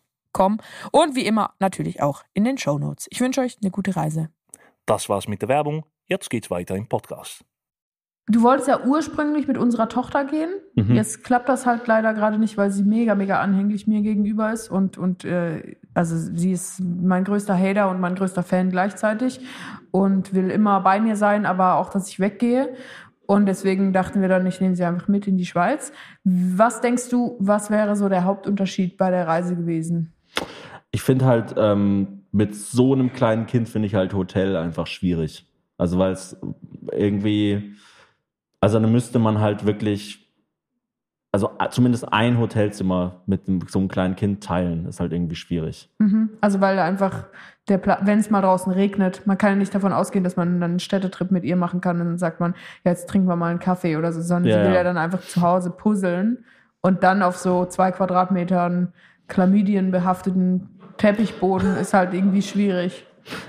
Eurowings.com und wie immer natürlich auch in den Show Notes. Ich wünsche euch eine gute Reise. Das war's mit der Werbung. Jetzt geht's weiter im Podcast. Du wolltest ja ursprünglich mit unserer Tochter gehen. Mhm. Jetzt klappt das halt leider gerade nicht, weil sie mega, mega anhänglich mir gegenüber ist. Und, und äh, also sie ist mein größter Hater und mein größter Fan gleichzeitig und will immer bei mir sein, aber auch, dass ich weggehe. Und deswegen dachten wir dann, ich nehme sie einfach mit in die Schweiz. Was denkst du, was wäre so der Hauptunterschied bei der Reise gewesen? Ich finde halt, ähm, mit so einem kleinen Kind finde ich halt Hotel einfach schwierig. Also weil es irgendwie, also dann müsste man halt wirklich, also zumindest ein Hotelzimmer mit so einem kleinen Kind teilen, ist halt irgendwie schwierig. Mhm. Also weil einfach der wenn es mal draußen regnet, man kann ja nicht davon ausgehen, dass man dann einen Städtetrip mit ihr machen kann und dann sagt man, ja, jetzt trinken wir mal einen Kaffee oder so, sondern Ja, sie will ja. ja dann einfach zu Hause puzzeln und dann auf so zwei Quadratmetern chlamydienbehafteten Teppichboden ist halt irgendwie schwierig.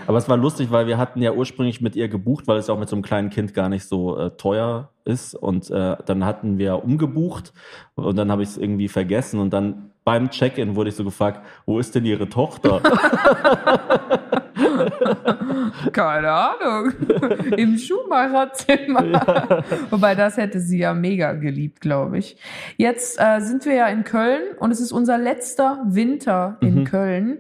Aber es war lustig, weil wir hatten ja ursprünglich mit ihr gebucht, weil es auch mit so einem kleinen Kind gar nicht so äh, teuer ist. Und äh, dann hatten wir umgebucht und dann habe ich es irgendwie vergessen. Und dann beim Check-in wurde ich so gefragt, wo ist denn ihre Tochter? Keine Ahnung. Im Schuhmacherzimmer. Wobei das hätte sie ja mega geliebt, glaube ich. Jetzt äh, sind wir ja in Köln und es ist unser letzter Winter in Mhm. Köln.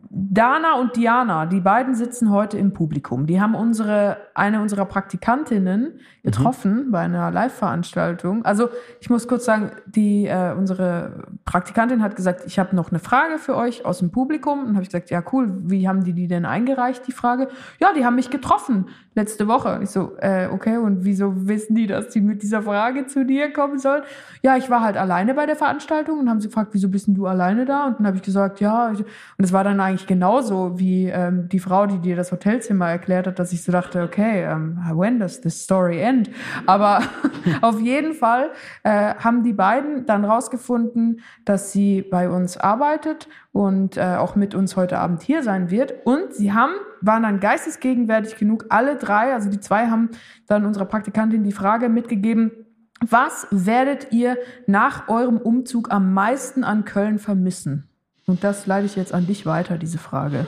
Dana und Diana, die beiden sitzen heute im Publikum. Die haben unsere, eine unserer Praktikantinnen getroffen bei einer Live-Veranstaltung. Also ich muss kurz sagen, die, äh, unsere Praktikantin hat gesagt, ich habe noch eine Frage für euch aus dem Publikum. Und habe ich gesagt, ja cool, wie haben die die denn eingereicht, die Frage? Ja, die haben mich getroffen letzte Woche. Und ich so, äh, okay, und wieso wissen die, dass die mit dieser Frage zu dir kommen sollen? Ja, ich war halt alleine bei der Veranstaltung und haben sie gefragt, wieso bist denn du alleine da? Und dann habe ich gesagt, ja, und es war dann eigentlich genauso wie ähm, die Frau, die dir das Hotelzimmer erklärt hat, dass ich so dachte, okay, ähm, when does this story end? Aber auf jeden Fall äh, haben die beiden dann rausgefunden, dass sie bei uns arbeitet und äh, auch mit uns heute Abend hier sein wird. Und sie haben, waren dann geistesgegenwärtig genug, alle drei, also die zwei haben dann unserer Praktikantin die Frage mitgegeben, was werdet ihr nach eurem Umzug am meisten an Köln vermissen? Und das leite ich jetzt an dich weiter, diese Frage.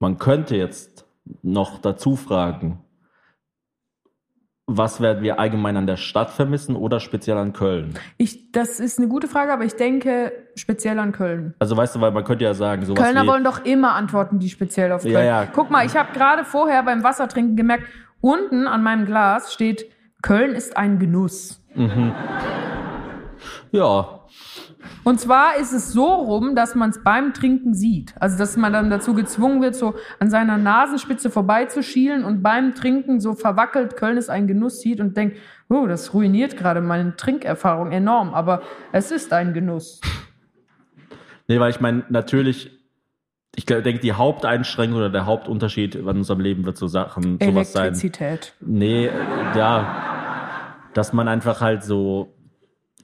Man könnte jetzt noch dazu fragen, was werden wir allgemein an der Stadt vermissen oder speziell an Köln? Ich, das ist eine gute Frage, aber ich denke speziell an Köln. Also weißt du, weil man könnte ja sagen, sowas Kölner wollen doch immer Antworten, die speziell auf Köln. Ja, ja. Guck mal, ich habe gerade vorher beim Wassertrinken gemerkt, unten an meinem Glas steht, Köln ist ein Genuss. ja, Und zwar ist es so rum, dass man es beim Trinken sieht. Also, dass man dann dazu gezwungen wird, so an seiner Nasenspitze vorbeizuschielen und beim Trinken so verwackelt Köln ist ein Genuss sieht und denkt, oh, das ruiniert gerade meine Trinkerfahrung enorm. Aber es ist ein Genuss. Nee, weil ich meine, natürlich, ich denke, die Haupteinschränkung oder der Hauptunterschied in unserem Leben wird so Sachen, sowas sein. Elektrizität. Nee, ja, dass man einfach halt so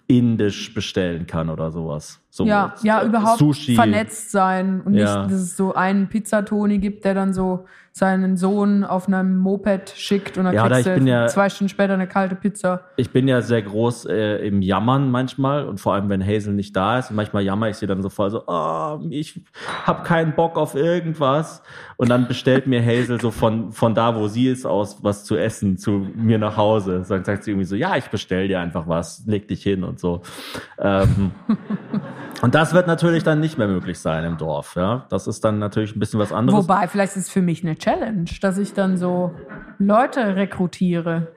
indisch bestellen kann oder sowas. So, Ja, ja, äh, überhaupt Sushi. vernetzt sein und nicht, Ja. dass es so einen Pizzatoni gibt, der dann so seinen Sohn auf einem Moped schickt und dann Ja, kriegst du ja- zwei Stunden später eine kalte Pizza. Ich bin ja sehr groß äh, im Jammern manchmal und vor allem, wenn Hazel nicht da ist. Und manchmal jammer ich sie dann so voll so, oh, ich hab keinen Bock auf irgendwas. Und dann bestellt mir Hazel so von, von da, wo sie ist, aus was zu essen zu mir nach Hause. Dann sagt sie irgendwie so, ja, ich bestell dir einfach was, leg dich hin und so. Ähm, Und das wird natürlich dann nicht mehr möglich sein im Dorf. Ja? Das ist dann natürlich ein bisschen was anderes. Wobei, vielleicht ist es für mich eine Challenge, dass ich dann so Leute rekrutiere.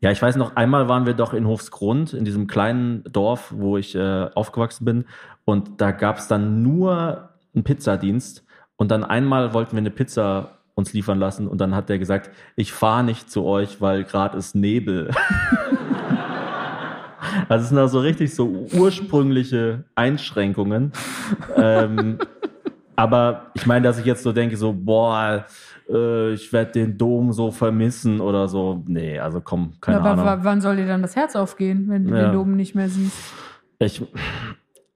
Ja, ich weiß noch, einmal waren wir doch in Hofsgrund, in diesem kleinen Dorf, wo ich äh, aufgewachsen bin. Und da gab es dann nur einen Pizzadienst. Und dann einmal wollten wir eine Pizza uns liefern lassen. Und dann hat der gesagt, ich fahre nicht zu euch, weil gerade ist Nebel. Also es sind da so richtig so ursprüngliche Einschränkungen. ähm, aber ich meine, dass ich jetzt so denke, so, boah, äh, ich werde den Dom so vermissen oder so. Nee, also komm, keine aber Ahnung. wa- wann soll dir dann das Herz aufgehen, wenn du Ja. den Dom nicht mehr siehst? Ich,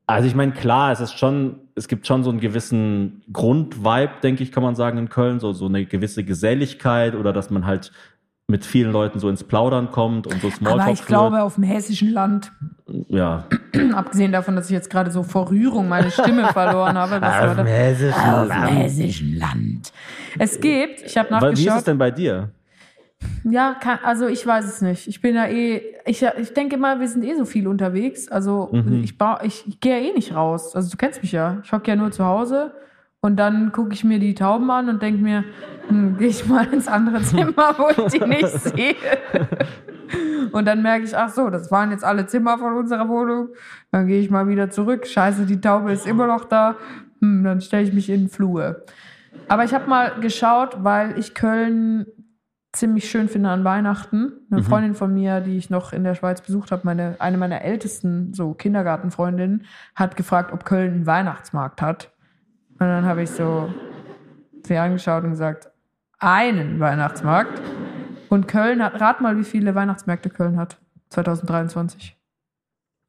also ich meine, klar, es ist schon, es gibt schon so einen gewissen Grundvibe, denke ich, kann man sagen, in Köln, so, so eine gewisse Geselligkeit oder dass man halt mit vielen Leuten so ins Plaudern kommt und so Smalltalk Aber ich führt. glaube, auf dem hessischen Land, ja. abgesehen davon, dass ich jetzt gerade so vor Rührung meine Stimme verloren habe? Auf dem hessischen Land. Es gibt, ich habe Weil, wie ist es nachgeschaut, denn bei dir? ja, kann, also ich weiß es nicht. Ich bin ja eh, ich, ich denke immer, wir sind eh so viel unterwegs. Also Mhm. ich, ich, ich gehe ja eh nicht raus. Also du kennst mich ja. Ich hocke ja nur zu Hause und dann gucke ich mir die Tauben an und denke mir, hm, gehe ich mal ins andere Zimmer, wo ich die nicht sehe. Und dann merke ich, ach so, das waren jetzt alle Zimmer von unserer Wohnung. Dann gehe ich mal wieder zurück. Scheiße, die Taube ist immer noch da. Hm, dann stelle ich mich in den Flur. Aber ich habe mal geschaut, weil ich Köln ziemlich schön finde an Weihnachten. Eine Freundin von mir, die ich noch in der Schweiz besucht habe, meine, eine meiner ältesten so Kindergartenfreundinnen, hat gefragt, ob Köln einen Weihnachtsmarkt hat. Und dann habe ich so sie angeschaut und gesagt, einen Weihnachtsmarkt. Und Köln hat, rat mal, wie viele Weihnachtsmärkte Köln hat 2023.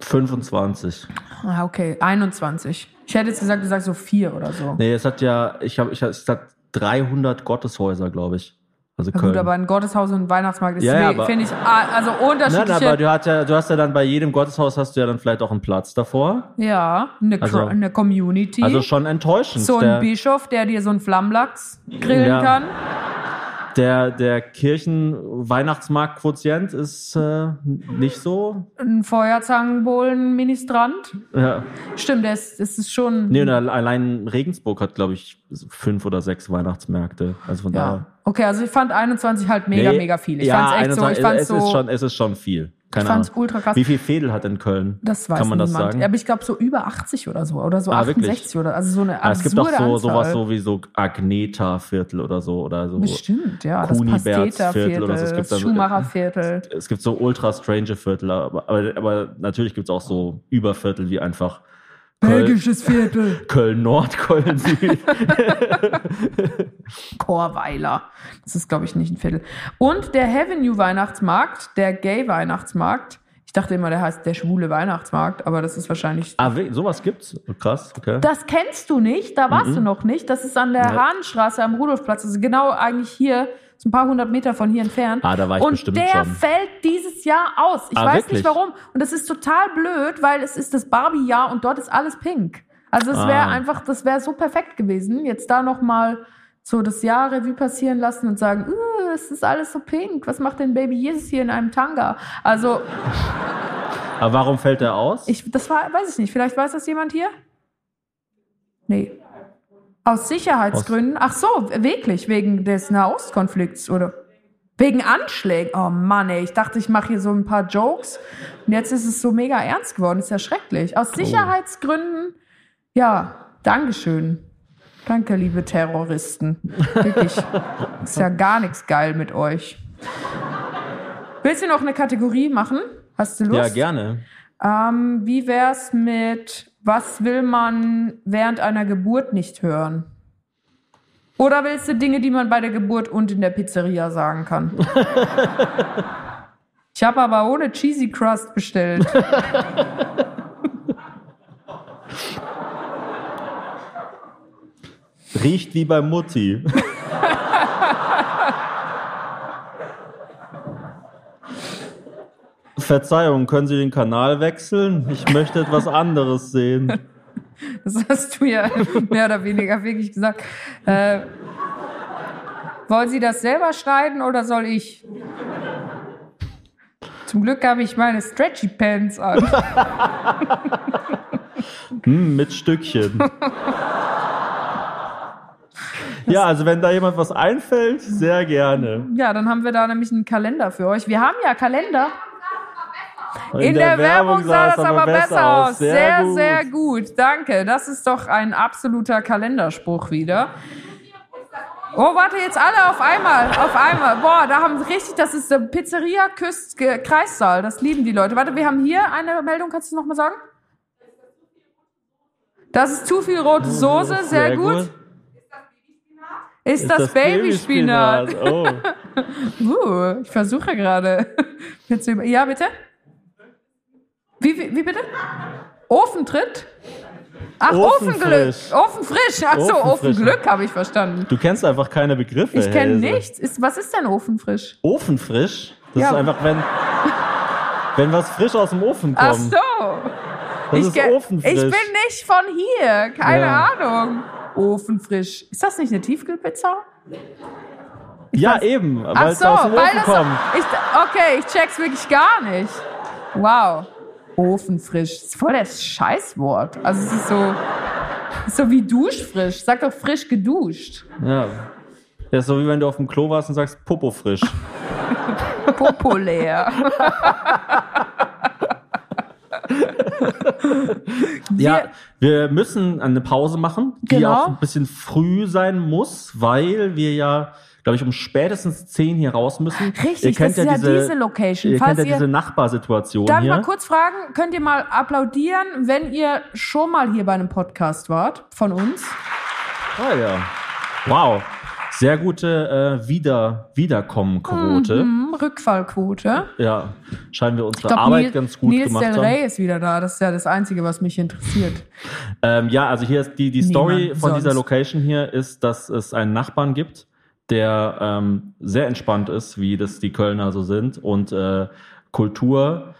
25. Ah, okay, 21. Ich hätte jetzt gesagt, du sagst so vier oder so. Nee, es hat ja, ich habe, ich, es hat 300 Gotteshäuser, glaube ich. Also Köln. gut, aber ein Gotteshaus und ein Weihnachtsmarkt ist, Ja, ja, finde ich, ah, also Nein, unterschiedliche. aber du hast, ja, du hast ja dann bei jedem Gotteshaus hast du ja dann vielleicht auch einen Platz davor. ja, eine, Also- eine Community. Also schon enttäuschend. so ein Bischof, der dir so einen Flammlachs grillen kann. Der, der Kirchen-Weihnachtsmarkt-Quotient ist äh, nicht so. Ein Feuerzangenbowlen-Ministrant. Ja. Stimmt, das, das ist schon. Nee, und allein Regensburg hat, glaube ich, fünf oder sechs Weihnachtsmärkte. Also von ja. daher. Okay, also ich fand 21 halt mega, Nee, mega viel. Ich ja, fand's echt so. 21 Ich fand's es, so. ist schon, es ist schon viel. Keine ich fand's Ahnung. ultra krass. Wie viel Fädel hat in Köln? Das weiß Kann man das niemand. sagen? Aber ich glaube so über 80 oder so. Oder so Ah, 68 wirklich? oder also so eine Ah, es gibt auch absurde so Anzahl. sowas so wie so Agneta-Viertel oder so oder so. Bestimmt, ja. Das Kunibertsviertel Pasteta-Viertel, oder so. Es gibt das dann- Schumacher-Viertel. Es gibt so ultra strange Viertel, aber, aber, aber natürlich gibt es auch so Überviertel wie einfach Belgisches Viertel. Köln Nord, Köln Süd. Chorweiler. Das ist, glaube ich, nicht ein Viertel. Und der Avenue Weihnachtsmarkt, der Gay Weihnachtsmarkt. Ich dachte immer, der heißt der schwule Weihnachtsmarkt, aber das ist wahrscheinlich. ah, sowas gibt's? Krass, okay. Das kennst du nicht, da warst du noch nicht. Das ist an der Nee. Hahnstraße am Rudolfplatz. Also genau eigentlich hier, so ein paar hundert Meter von hier entfernt. Ah, da war ich Und bestimmt der schon. fällt dieses Jahr aus. Ich Ah, weiß wirklich? nicht warum. Und das ist total blöd, weil es ist das Barbie-Jahr und dort ist alles pink. Also es wäre Ah. einfach, das wäre so perfekt gewesen, jetzt da nochmal so das Jahr Revue passieren lassen und sagen, "Uh, es ist alles so pink. Was macht denn Baby Jesus hier in einem Tanga? Also, Aber warum fällt der aus? ich, das war, weiß ich nicht. Vielleicht weiß das jemand hier? Nee. Aus Sicherheitsgründen. Ach so, wirklich, wegen des Nahostkonflikts oder wegen Anschlägen. Oh Mann, ey, ich dachte, ich mache hier so ein paar Jokes und jetzt ist es so mega ernst geworden. Ist ja schrecklich. Aus Sicherheitsgründen, ja, Dankeschön. Danke, liebe Terroristen. Wirklich. Ist ja gar nichts geil mit euch. Willst du noch eine Kategorie machen? Hast du Lust? ja, gerne. Ähm, wie wär's mit, was will man während einer Geburt nicht hören? Oder willst du Dinge, die man bei der Geburt und in der Pizzeria sagen kann? ich habe aber ohne Cheesy Crust bestellt. Riecht wie bei Mutti. Verzeihung, können Sie den Kanal wechseln? Ich möchte etwas anderes sehen. Das hast du ja mehr oder weniger wirklich gesagt. Äh, wollen Sie das selber schneiden oder soll ich? Zum Glück habe ich meine Stretchy Pants an. Hm, mit Stückchen. Ja, also wenn da jemand was einfällt, sehr gerne. Ja, dann haben wir da nämlich einen Kalender für euch. Wir haben ja Kalender. In, der, Werbung sah das aber besser aus. Sehr, gut. sehr gut. Danke. Das ist doch ein absoluter Kalenderspruch wieder. Oh, warte, jetzt alle auf einmal, auf einmal. Boah, da haben sie richtig, das ist der Pizzeria Küst Kreissaal. Das lieben die Leute. Warte, wir haben hier eine Meldung, kannst du noch mal sagen? Das ist zu viel rote Soße, sehr, gut. Ist, das, Babyspinat? Oh. Uh, ich versuche gerade. Ja, bitte? Wie, wie, wie bitte? Ofentritt? Ach, Ofenglück. Ofenfrisch. Ofenfrisch. Ach so, Ofenfrisch. Ofenglück habe ich verstanden. Du kennst einfach keine Begriffe. Ich kenne nichts. Ist, was ist denn Ofenfrisch? Ofenfrisch? Das Ja. ist einfach, wenn, wenn was frisch aus dem Ofen kommt. Ach so. Das ich, ist ofenfrisch. ich bin nicht von hier. Keine Ja. Ahnung. Ofenfrisch. Ist das nicht eine Tiefkühlpizza? ja, weiß- eben, weil Ach so, aus dem weil Ofen das so, kommt. ich, Okay, ich check's wirklich gar nicht. Wow. Ofenfrisch. Das ist voll das Scheißwort. Also es ist so, ist so wie duschfrisch. Sag doch frisch geduscht. Ja. Ja, ist so wie wenn du auf dem Klo warst und sagst Popo frisch. Populär. Ja, wir müssen eine Pause machen, die Genau. auch ein bisschen früh sein muss, weil wir ja, glaube ich, um spätestens 10 hier raus müssen. Richtig, ihr kennt das ist ja diese, Location. Ihr Falls kennt ja diese Nachbarsituation Darf ich mal kurz fragen, könnt ihr mal applaudieren, wenn ihr schon mal hier bei einem Podcast wart von uns? Ah ja. Wow. Sehr gute äh, Wieder Wiederkommenquote. Hm, Rückfallquote. Ja, scheinen wir unsere glaub, Arbeit Nils, ganz gut Nils gemacht Del haben. Rey ist wieder da. Das ist ja das Einzige, was mich interessiert. Ähm, ja, also hier ist die, die Story Niemand von dieser sonst. Location hier ist, dass es einen Nachbarn gibt, der ähm, sehr entspannt ist, wie das die Kölner so sind und äh, Kultur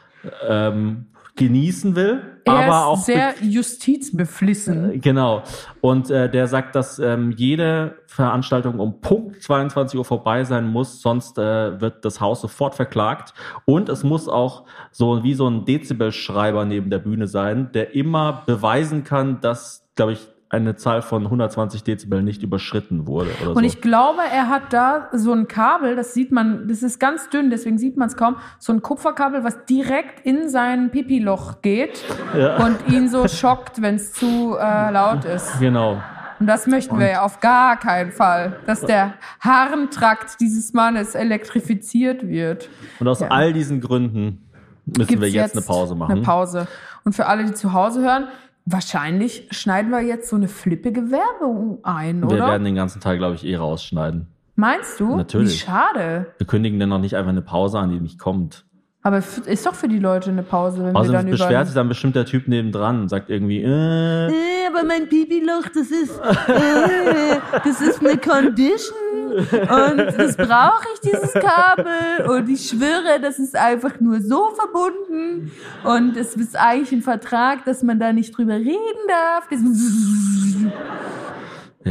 ähm, genießen will, Er aber ist auch sehr justizbeflissen. Genau. Und äh, der sagt, dass ähm, jede Veranstaltung um Punkt 22 Uhr vorbei sein muss, sonst äh, wird das Haus sofort verklagt. Und es muss auch so wie so ein Dezibelschreiber neben der Bühne sein, der immer beweisen kann, dass, glaube ich, eine Zahl von 120 Dezibel nicht überschritten wurde oder Und so. ich glaube, er hat da so ein Kabel, das sieht man, das ist ganz dünn, deswegen sieht man es kaum, so ein Kupferkabel, was direkt in sein Pipi-Loch geht Ja. und ihn so schockt, wenn es zu äh, laut ist. genau. Und das möchten wir ja auf gar keinen Fall, dass der Harntrakt dieses Mannes elektrifiziert wird. Und aus Ja. all diesen Gründen müssen Gibt's wir jetzt, eine Pause machen. Eine Pause. Und für alle, die zu Hause hören, wahrscheinlich schneiden wir jetzt so eine flippige Werbung ein, wir oder? werden den ganzen Teil, glaube ich, eh rausschneiden. Meinst du? Natürlich. Wie schade. Wir kündigen dann noch nicht einfach eine Pause an, die nicht kommt. Aber ist doch für die Leute eine Pause, wenn wir Außerdem dann über... beschwert sich dann bestimmt der Typ nebendran und sagt irgendwie, äh, Äh, aber mein Pipi-Loch, das ist, äh, das ist eine Condition und das brauche ich, dieses Kabel. Und ich schwöre, das ist einfach nur so verbunden. Und es ist eigentlich ein Vertrag, dass man da nicht drüber reden darf. Das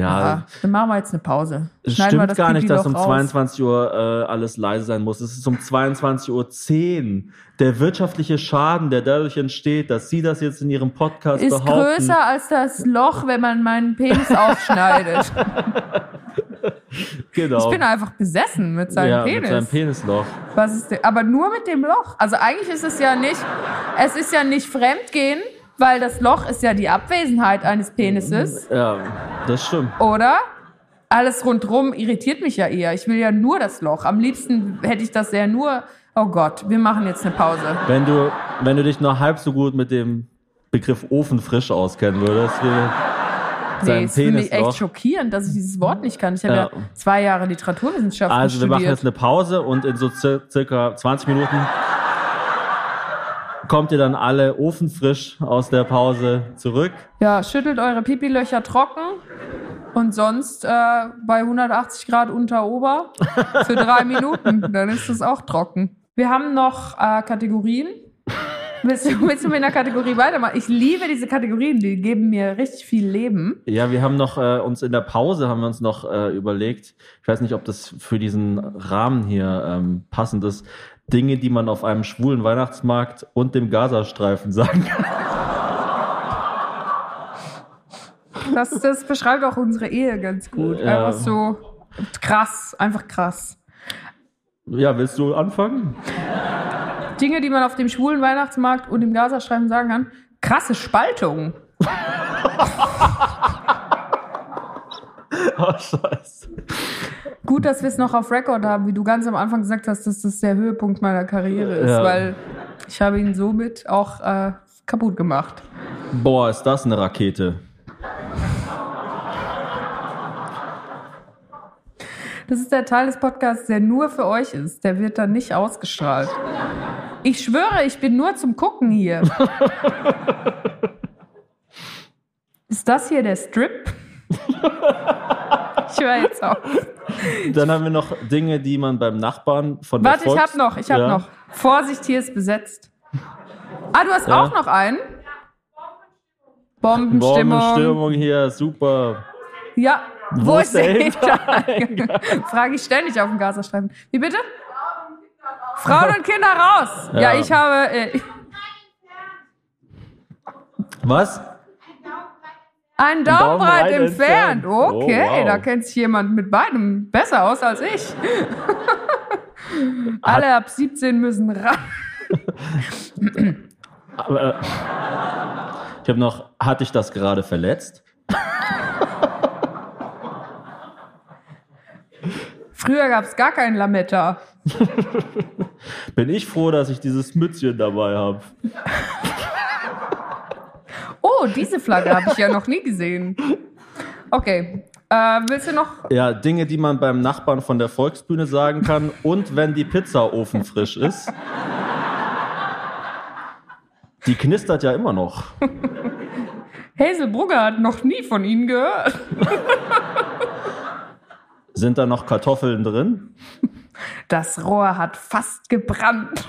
ja, Ah, dann machen wir jetzt eine Pause. es Schneiden stimmt gar nicht, dass um Pipi-Loch raus. 22 Uhr äh, alles leise sein muss. Es ist um 22.10 Uhr. Der wirtschaftliche Schaden, der dadurch entsteht, dass Sie das jetzt in Ihrem Podcast Ist behaupten. größer als das Loch, wenn man meinen Penis aufschneidet. genau. Ich bin einfach besessen mit seinem ja, Penis. mit seinem Penisloch. Was ist denn? Aber nur mit dem Loch. Also eigentlich ist es ja nicht, es ist ja nicht Fremdgehen, weil das Loch ist ja die Abwesenheit eines Penises, Ja, das stimmt. oder? Alles rundrum irritiert mich ja eher. Ich will ja nur das Loch. Am liebsten hätte ich das ja nur. Oh Gott, wir machen jetzt eine Pause. Wenn du, wenn du dich nur halb so gut mit dem Begriff Ofenfrisch auskennen würdest, wie Nee, sein es finde ich echt schockierend, dass ich dieses Wort nicht kann. Ich habe ja, Ja. zwei Jahre Literaturwissenschaften Also wir machen studiert. jetzt eine Pause und in so cir circa 20 Minuten kommt ihr dann alle ofenfrisch aus der Pause zurück. Ja, schüttelt eure Pipilöcher trocken und sonst äh, bei 180 Grad unter Ober für drei Minuten. Dann ist es auch trocken. Wir haben noch äh, Kategorien. Willst du, willst du mit einer Kategorie weitermachen? Ich liebe diese Kategorien, die geben mir richtig viel Leben. Ja, wir haben noch äh, uns in der Pause haben wir uns noch äh, überlegt. Ich weiß nicht, ob das für diesen Rahmen hier ähm, passend ist. Dinge, die man auf einem schwulen Weihnachtsmarkt und dem Gazastreifen sagen kann. Das, das beschreibt auch unsere Ehe ganz gut. Ja. Einfach so krass, einfach krass. Ja, willst du anfangen? Dinge, die man auf dem schwulen Weihnachtsmarkt und im Gazastreifen sagen kann. Krasse Spaltung. Oh, scheiße. Gut, dass wir es noch auf Record haben, wie du ganz am Anfang gesagt hast, dass das der Höhepunkt meiner Karriere ist, Ja. weil ich habe ihn somit auch äh, kaputt gemacht. Boah, ist das eine Rakete. Das ist der Teil des Podcasts, der nur für euch ist. Der wird dann nicht ausgestrahlt. Ich schwöre, ich bin nur zum Gucken hier. ist das hier der Strip? ich höre jetzt auf. Dann haben wir noch Dinge, die man beim Nachbarn von der Warte, ich Volks- hab noch, ich hab Ja. noch. Vorsicht, hier ist besetzt. Ah, du hast Ja. auch noch einen? Bombenstimmung. Bombenstimmung hier, super. Ja. Wo, Wo ist der Hintereingang? Frage ich ständig auf dem Gazastreifen. Wie bitte? Frauen und Kinder raus. Ja, Ja. ich habe. Äh, Was? Einen Daumen breit entfernt. entfernt. Oh, Okay, wow. da kennt sich jemand mit beidem besser aus als ich. Alle ab 17 müssen ran. Aber, äh, ich habe noch, hatte ich das gerade verletzt? Früher gab es gar keinen Lametta. Bin ich froh, dass ich dieses Mützchen dabei habe. Oh, diese Flagge habe ich ja noch nie gesehen. Okay. Äh, willst du noch? Ja, Dinge, die man beim Nachbarn von der Volksbühne sagen kann und wenn die Pizza ofenfrisch ist. Die knistert ja immer noch. Hazel Brugger hat noch nie von Ihnen gehört. Sind da noch Kartoffeln drin? Das Rohr hat fast gebrannt.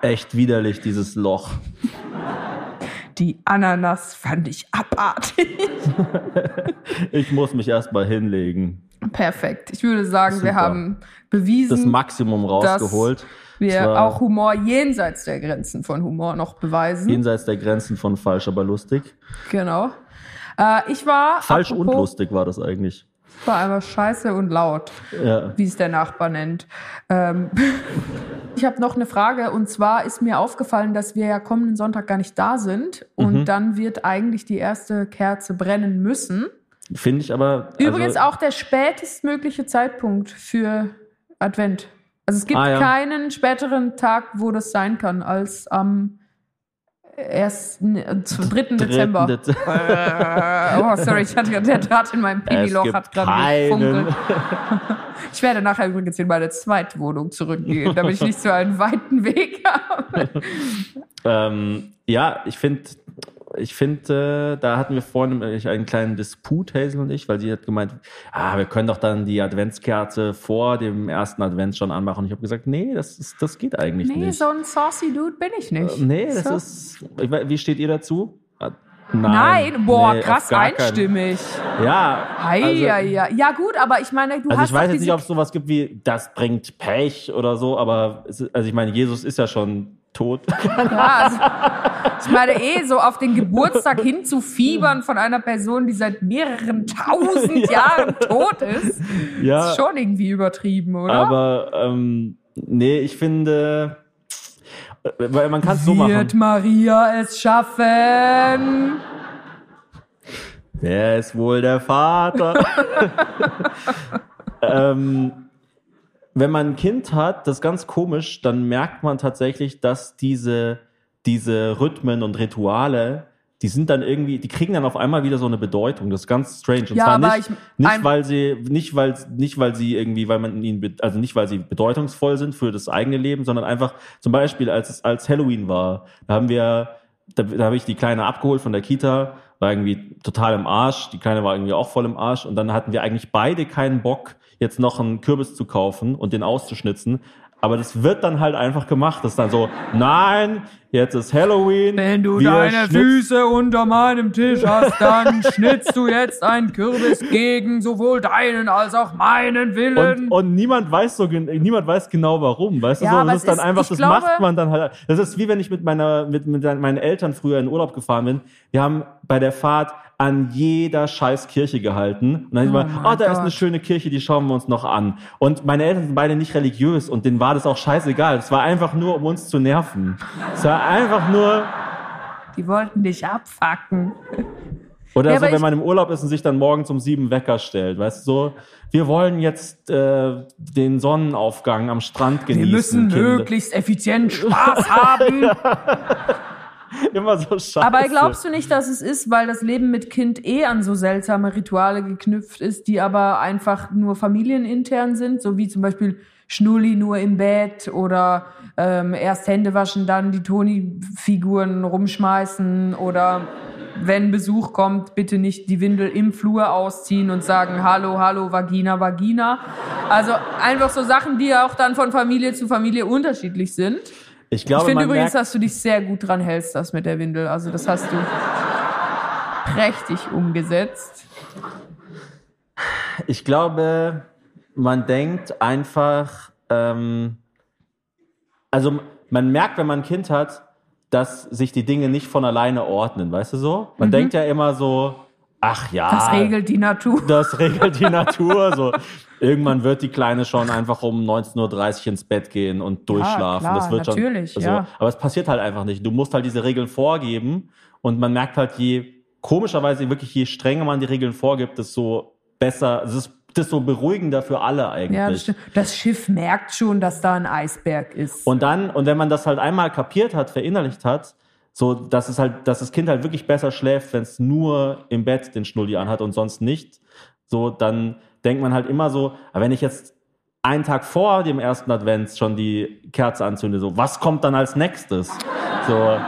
Echt widerlich, dieses Loch. Die Ananas fand ich abartig. Ich muss mich erstmal hinlegen. Perfekt. Ich würde sagen, wir Super. haben bewiesen, Das Maximum rausgeholt. wir auch Humor jenseits der Grenzen von Humor noch beweisen. jenseits der Grenzen von falsch, aber lustig. genau. Äh, ich war Falsch und apropos- lustig war das eigentlich. War einfach scheiße und laut. Ja. wie es der Nachbar nennt. Ähm, ich habe noch eine Frage und zwar ist mir aufgefallen, dass wir ja kommenden Sonntag gar nicht da sind und Mhm. dann wird eigentlich die erste Kerze brennen müssen. Finde ich aber. Übrigens also, auch der spätestmögliche Zeitpunkt für Advent. Also es gibt Ah, ja. keinen späteren Tag, wo das sein kann, als am 1., äh, 3. Dezember. Dez- Äh, oh, sorry, ich hatte, der Draht in meinem Pipi-Loch hat gerade gefunkelt. Ich werde nachher übrigens in meine Zweitwohnung zurückgehen, damit ich nicht so einen weiten Weg habe. Ähm, ja, ich finde, ich finde, äh, da hatten wir vorhin einen kleinen Disput, Hazel und ich, weil sie hat gemeint, ah, wir können doch dann die Adventskerze vor dem ersten Advent schon anmachen. Und ich habe gesagt, nee, das, ist, das geht eigentlich Nee, nicht. so ein saucy Dude bin ich nicht. Äh, nee, das so. ist. Wie steht ihr dazu? Ah, Nein, Nein, boah, nee, krass gar keinen- einstimmig. Ja, Hei, also, ja, ja. ja, gut, aber ich meine, du also hast ich weiß jetzt nicht, ob es sowas gibt wie, das bringt Pech oder so, aber es also ich meine, Jesus ist ja schon tot. Ja, also, ich meine eh, so auf den Geburtstag hinzufiebern von einer Person, die seit mehreren tausend Jahren tot ist, ja, ist schon irgendwie übertrieben, oder? aber ähm, nee, ich finde, äh, weil man kann es so machen. Wird Maria es schaffen? Wer ist wohl der Vater? ähm, wenn man ein Kind hat, das ist ganz komisch, dann merkt man tatsächlich, dass diese, diese Rhythmen und Rituale, die sind dann irgendwie, die kriegen dann auf einmal wieder so eine Bedeutung. Das ist ganz strange. Und Ja, zwar aber nicht, ich- nicht weil sie, nicht weil, nicht weil sie irgendwie, weil man ihnen, also nicht weil sie bedeutungsvoll sind für das eigene Leben, sondern einfach zum Beispiel, als es als Halloween war, da haben wir, da, da habe ich die Kleine abgeholt von der Kita, war irgendwie total im Arsch, die Kleine war irgendwie auch voll im Arsch und dann hatten wir eigentlich beide keinen Bock, jetzt noch einen Kürbis zu kaufen und den auszuschnitzen. Aber das wird dann halt einfach gemacht. Das ist dann so, nein, jetzt ist Halloween. Wenn du wir deine Füße unter meinem Tisch hast, dann schnitzt du jetzt einen Kürbis gegen sowohl deinen als auch meinen Willen. Und, und niemand weiß so, niemand weiß genau warum, weißt du Ja, so? aber Das ist dann ist- einfach, das glaube- macht man dann halt. Das ist wie wenn ich mit meiner, mit, mit meinen Eltern früher in Urlaub gefahren bin. Wir haben bei der Fahrt an jeder scheiß Kirche gehalten. Und dann oh immer, oh, da ist Gott. eine schöne Kirche, die schauen wir uns noch an. Und meine Eltern sind beide nicht religiös und denen war das auch scheißegal. Es war einfach nur, um uns zu nerven. Es war einfach nur, Die wollten dich abfacken. Oder Ja, so, wenn man im Urlaub ist und sich dann morgens um sieben Wecker stellt, weißt du, so, wir wollen jetzt äh, den Sonnenaufgang am Strand Wir genießen. müssen Kinder. möglichst effizient Spaß haben. Immer so scheiße. Aber glaubst du nicht, dass es ist, weil das Leben mit Kind eh an so seltsame Rituale geknüpft ist, die aber einfach nur familienintern sind, so wie zum Beispiel Schnulli nur im Bett oder ähm, erst Hände waschen, dann die Toni-Figuren rumschmeißen oder wenn Besuch kommt, bitte nicht die Windel im Flur ausziehen und sagen Hallo, Hallo, Vagina, Vagina. Also einfach so Sachen, die auch dann von Familie zu Familie unterschiedlich sind. ich glaube, Ich finde übrigens, dass du dich sehr gut dran hältst, das mit der Windel. Also das hast du prächtig umgesetzt. ich glaube, man denkt einfach, ähm, also man merkt, wenn man ein Kind hat, dass sich die Dinge nicht von alleine ordnen, weißt du so? Man denkt ja immer so, ach ja. Mhm. Das regelt die Natur. Das regelt die Natur. So. Irgendwann wird die Kleine schon einfach um 19.30 Uhr ins Bett gehen und durchschlafen. klar, das wird natürlich, schon, also, ja. Aber es passiert halt einfach nicht. Du musst halt diese Regeln vorgeben und man merkt halt, je komischerweise wirklich, je strenger man die Regeln vorgibt, desto besser, es ist desto beruhigender für alle eigentlich. Ja, das, stimmt. das Schiff merkt schon, dass da ein Eisberg ist. Und dann, und wenn man das halt einmal kapiert hat, verinnerlicht hat, so, dass es halt, dass das Kind halt wirklich besser schläft, wenn es nur im Bett den Schnulli anhat und sonst nicht, so, dann denkt man halt immer so, wenn ich jetzt einen Tag vor dem ersten Advent schon die Kerze anzünde, so, was kommt dann als nächstes? So.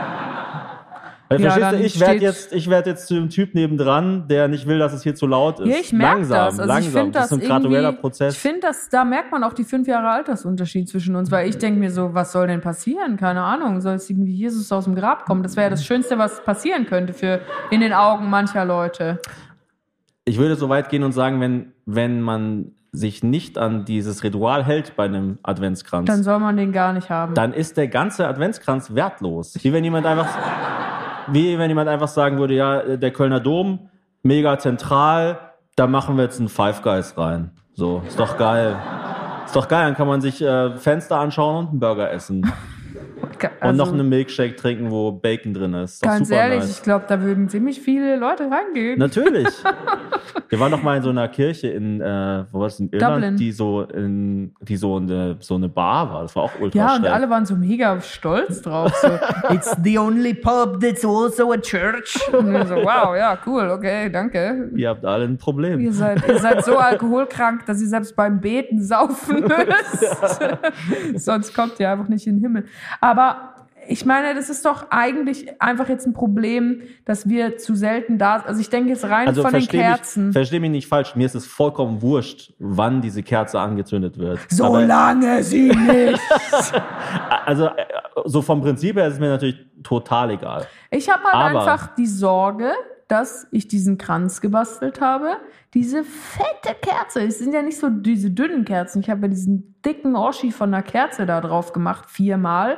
Weil, Ja, verstehst du, dann ich werde jetzt, ich werde jetzt zu dem Typ nebendran, der nicht will, dass es hier zu laut ist. ja, ich merke langsam, das. Also langsam. ich das das, ist ein gradueller Prozess. Ich finde, da merkt man auch die fünf Jahre Altersunterschied zwischen uns, weil ich denke mir so, was soll denn passieren? Keine Ahnung, soll jetzt irgendwie Jesus aus dem Grab kommen? Das wäre ja das Schönste, was passieren könnte für in den Augen mancher Leute. ich würde so weit gehen und sagen, wenn, wenn man sich nicht an dieses Ritual hält bei einem Adventskranz, Dann dann, soll man den gar nicht haben. ist der ganze Adventskranz wertlos. Wie wenn jemand einfach, wie wenn jemand einfach sagen würde, ja, der Kölner Dom, mega zentral, da machen wir jetzt einen Five Guys rein. So, ist doch geil. Ist doch geil, dann kann man sich äh, Fenster anschauen und einen Burger essen. Und Also, noch einen Milkshake trinken, wo Bacon drin ist. Ganz super ehrlich, nice. ich glaube, da würden ziemlich viele Leute reingehen. Natürlich. Wir waren noch mal in so einer Kirche in, äh, wo war das, in Irland, Dublin. die so in, die so eine, so eine Bar war. Das war auch ultra Ja, und schräg. alle waren so mega stolz drauf. So, It's the only pub that's also a church. Und wir so, wow, ja, cool, okay, danke. Ihr habt alle ein Problem. Ihr seid, ihr seid so alkoholkrank, dass ihr selbst beim Beten saufen müsst. Sonst kommt ihr einfach nicht in den Himmel. Aber ich meine, das ist doch eigentlich einfach jetzt ein Problem, dass wir zu selten da sind. Also ich denke jetzt rein Also von den versteh mich, Kerzen. versteh mich nicht falsch. Mir ist es vollkommen wurscht, wann diese Kerze angezündet wird. Aber, Solange sie nicht. also äh, so vom Prinzip her ist es mir natürlich total egal. Ich habe halt Aber- einfach die Sorge, dass ich diesen Kranz gebastelt habe. Diese fette Kerze. Es sind ja nicht so diese dünnen Kerzen. Ich habe ja diesen dicken Oschi von der Kerze da drauf gemacht, viermal.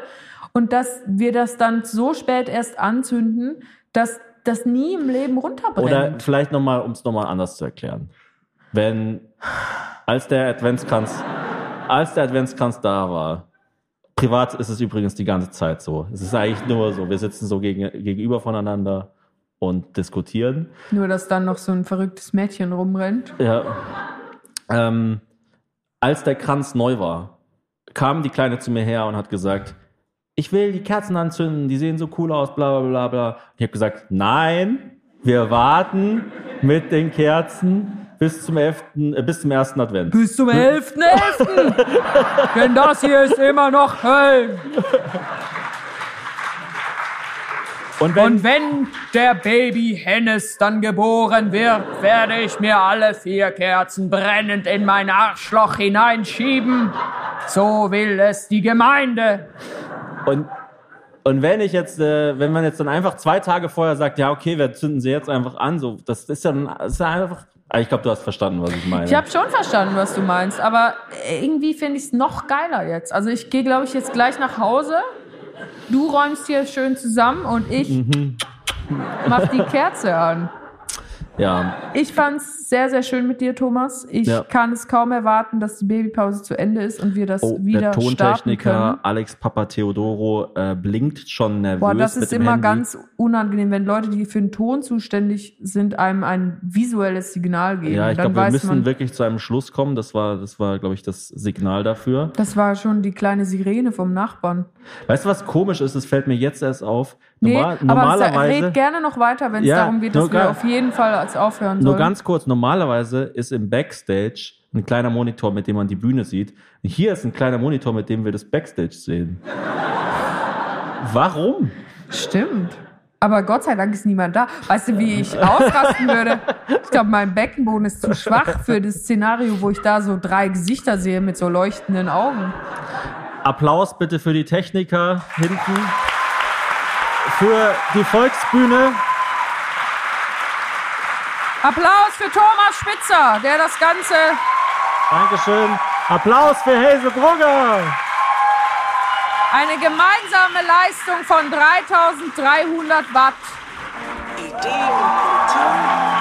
Und dass wir das dann so spät erst anzünden, dass das nie im Leben runterbrennt. Oder vielleicht nochmal, um es nochmal anders zu erklären. Wenn, als der Adventskranz, als der Adventskranz da war, privat ist es übrigens die ganze Zeit so. Es ist eigentlich nur so, wir sitzen so gegen, gegenüber voneinander und diskutieren. Nur, dass dann noch so ein verrücktes Mädchen rumrennt. Ja. Ähm, als der Kranz neu war, kam die Kleine zu mir her und hat gesagt, ich will die Kerzen anzünden, die sehen so cool aus, bla bla bla bla. Ich habe gesagt, nein, wir warten mit den Kerzen bis zum 11., äh, bis zum ersten Advent. Bis zum 11.11. Denn das hier ist immer noch Köln. Und wenn, Und wenn der Baby Hennes dann geboren wird, werde ich mir alle vier Kerzen brennend in mein Arschloch hineinschieben. So will es die Gemeinde. und Und wenn ich jetzt, äh, wenn man jetzt dann einfach zwei Tage vorher sagt, ja, okay, wir zünden sie jetzt einfach an, so, das ist dann, das ist ja einfach, Ah, ich glaube, du hast verstanden, was ich meine. Ich habe schon verstanden, was du meinst, aber irgendwie finde ich es noch geiler jetzt. Also ich gehe, glaube ich, jetzt gleich nach Hause. Du räumst hier schön zusammen und ich Mhm. mach die Kerze an. Ja, Ich fand's sehr, sehr schön mit dir, Thomas. Ich Ja. kann es kaum erwarten, dass die Babypause zu Ende ist und wir das oh, wieder der starten Tontechniker. Alex Papatheodoro äh, blinkt schon nervös Boah, das ist immer Handy. ganz unangenehm, wenn Leute, die für den Ton zuständig sind, einem ein visuelles Signal geben. Ja, ich glaube, wir müssen man, wirklich zu einem Schluss kommen. Das war, das war, glaube ich, das Signal dafür. das war schon die kleine Sirene vom Nachbarn. Weißt du, was komisch ist? Das fällt mir jetzt erst auf. Nee, Normal, aber normalerweise. red gerne noch weiter, wenn es Ja, darum geht, dass nur wir auf jeden Fall als aufhören Nur sollen. ganz kurz, normalerweise ist im Backstage ein kleiner Monitor, mit dem man die Bühne sieht. Hier ist ein kleiner Monitor, mit dem wir das Backstage sehen. Warum? Stimmt. Aber Gott sei Dank ist niemand da. Weißt du, wie ich ausrasten würde? Ich glaube, mein Beckenboden ist zu schwach für das Szenario, wo ich da so drei Gesichter sehe mit so leuchtenden Augen. Applaus bitte für die Techniker hinten. Für die Volksbühne. Applaus für Thomas Spitzer, der das Ganze Dankeschön. Applaus für Hazel Brugger. eine gemeinsame Leistung von 3300 Watt. Idee und Produktion